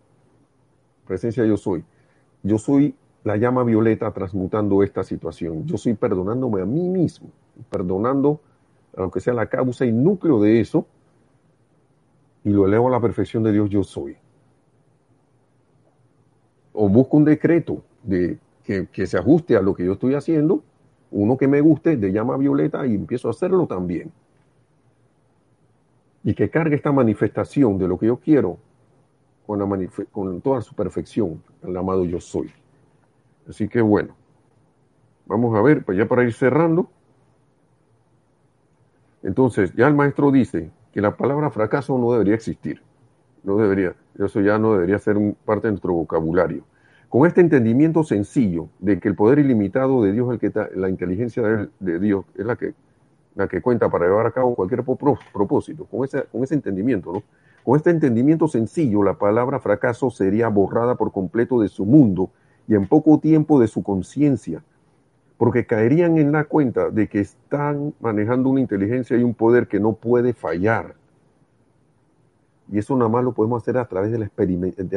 presencia yo soy. Yo soy la llama violeta transmutando esta situación. Yo estoy perdonándome a mí mismo, perdonando, aunque sea la causa y núcleo de eso, y lo elevo a la perfección de Dios yo soy. O busco un decreto de, que, que se ajuste a lo que yo estoy haciendo, uno que me guste de llama violeta y empiezo a hacerlo también. Y que cargue esta manifestación de lo que yo quiero con, la con toda su perfección, el amado yo soy. Así que bueno, vamos a ver, pues ya para ir cerrando. Entonces, ya el maestro dice que la palabra fracaso no debería existir. No debería, eso ya no debería ser parte de nuestro vocabulario. Con este entendimiento sencillo de que el poder ilimitado de Dios, el que la inteligencia de, Dios es la que, la que cuenta para llevar a cabo cualquier propósito, con ese, con ese entendimiento, ¿no? Con este entendimiento sencillo, la palabra fracaso sería borrada por completo de su mundo y en poco tiempo de su conciencia, porque caerían en la cuenta de que están manejando una inteligencia y un poder que no puede fallar. Y eso nada más lo podemos hacer a través de la,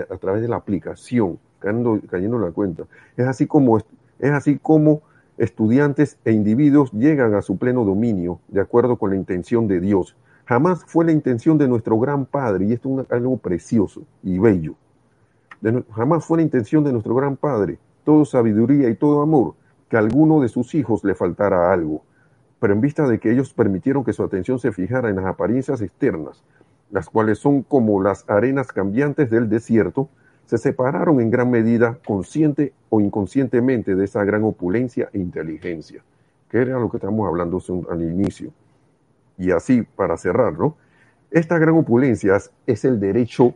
a través de la aplicación cayendo, cayendo en la cuenta. Es así como, es así como estudiantes e individuos llegan a su pleno dominio, de acuerdo con la intención de Dios. Jamás fue la intención de nuestro gran Padre, y esto es algo precioso y bello. Jamás fue la intención de nuestro gran Padre, todo sabiduría y todo amor, que a alguno de sus hijos le faltara algo. Pero en vista de que ellos permitieron que su atención se fijara en las apariencias externas, las cuales son como las arenas cambiantes del desierto, se separaron en gran medida, consciente o inconscientemente, de esa gran opulencia e inteligencia, que era lo que estamos hablando al inicio. Y así, para cerrar, ¿no? Esta gran opulencia es el derecho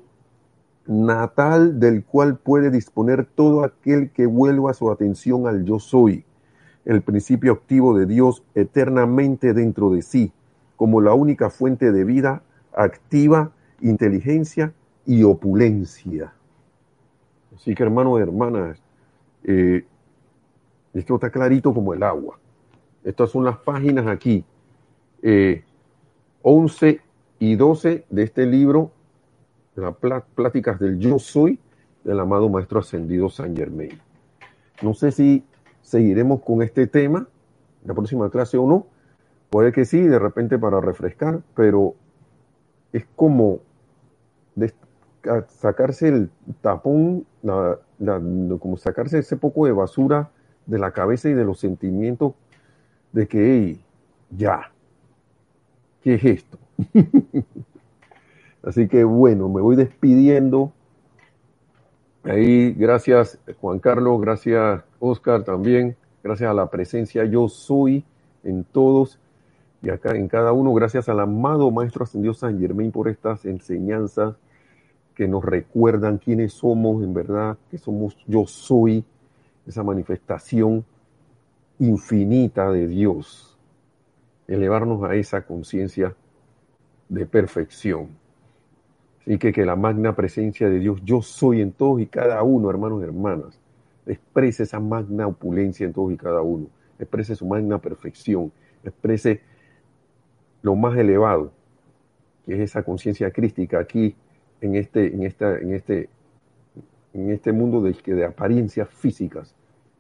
natal del cual puede disponer todo aquel que vuelva su atención al yo soy, el principio activo de Dios eternamente dentro de sí, como la única fuente de vida activa, inteligencia y opulencia. Así que hermanos y hermanas, eh, esto está clarito como el agua. Estas son las páginas aquí, 11 eh, y 12 de este libro, las pláticas del yo soy del amado Maestro Ascendido San Germain. No sé si seguiremos con este tema la próxima clase o no. Puede que sí, de repente para refrescar, pero es como sacarse el tapón, como sacarse ese poco de basura de la cabeza y de los sentimientos de que, ya, ¿qué es esto? Así que bueno, me voy despidiendo. Ahí, gracias Juan Carlos, gracias Oscar también, gracias a la presencia yo soy en todos y acá en cada uno, gracias al amado Maestro Ascendido San Germain por estas enseñanzas que nos recuerdan quiénes somos en verdad, que somos yo soy, esa manifestación infinita de Dios, elevarnos a esa conciencia de perfección. Así que que la magna presencia de Dios, yo soy en todos y cada uno, hermanos y hermanas, exprese esa magna opulencia en todos y cada uno, exprese su magna perfección, exprese lo más elevado, que es esa conciencia crística aquí en este, en esta, en este, en este mundo de, de apariencias físicas,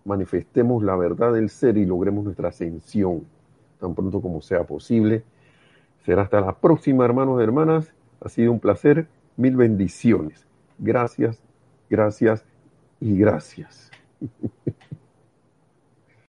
manifestemos la verdad del ser y logremos nuestra ascensión tan pronto como sea posible. Será hasta la próxima, hermanos y hermanas. Ha sido un placer. Mil bendiciones. Gracias, gracias y gracias.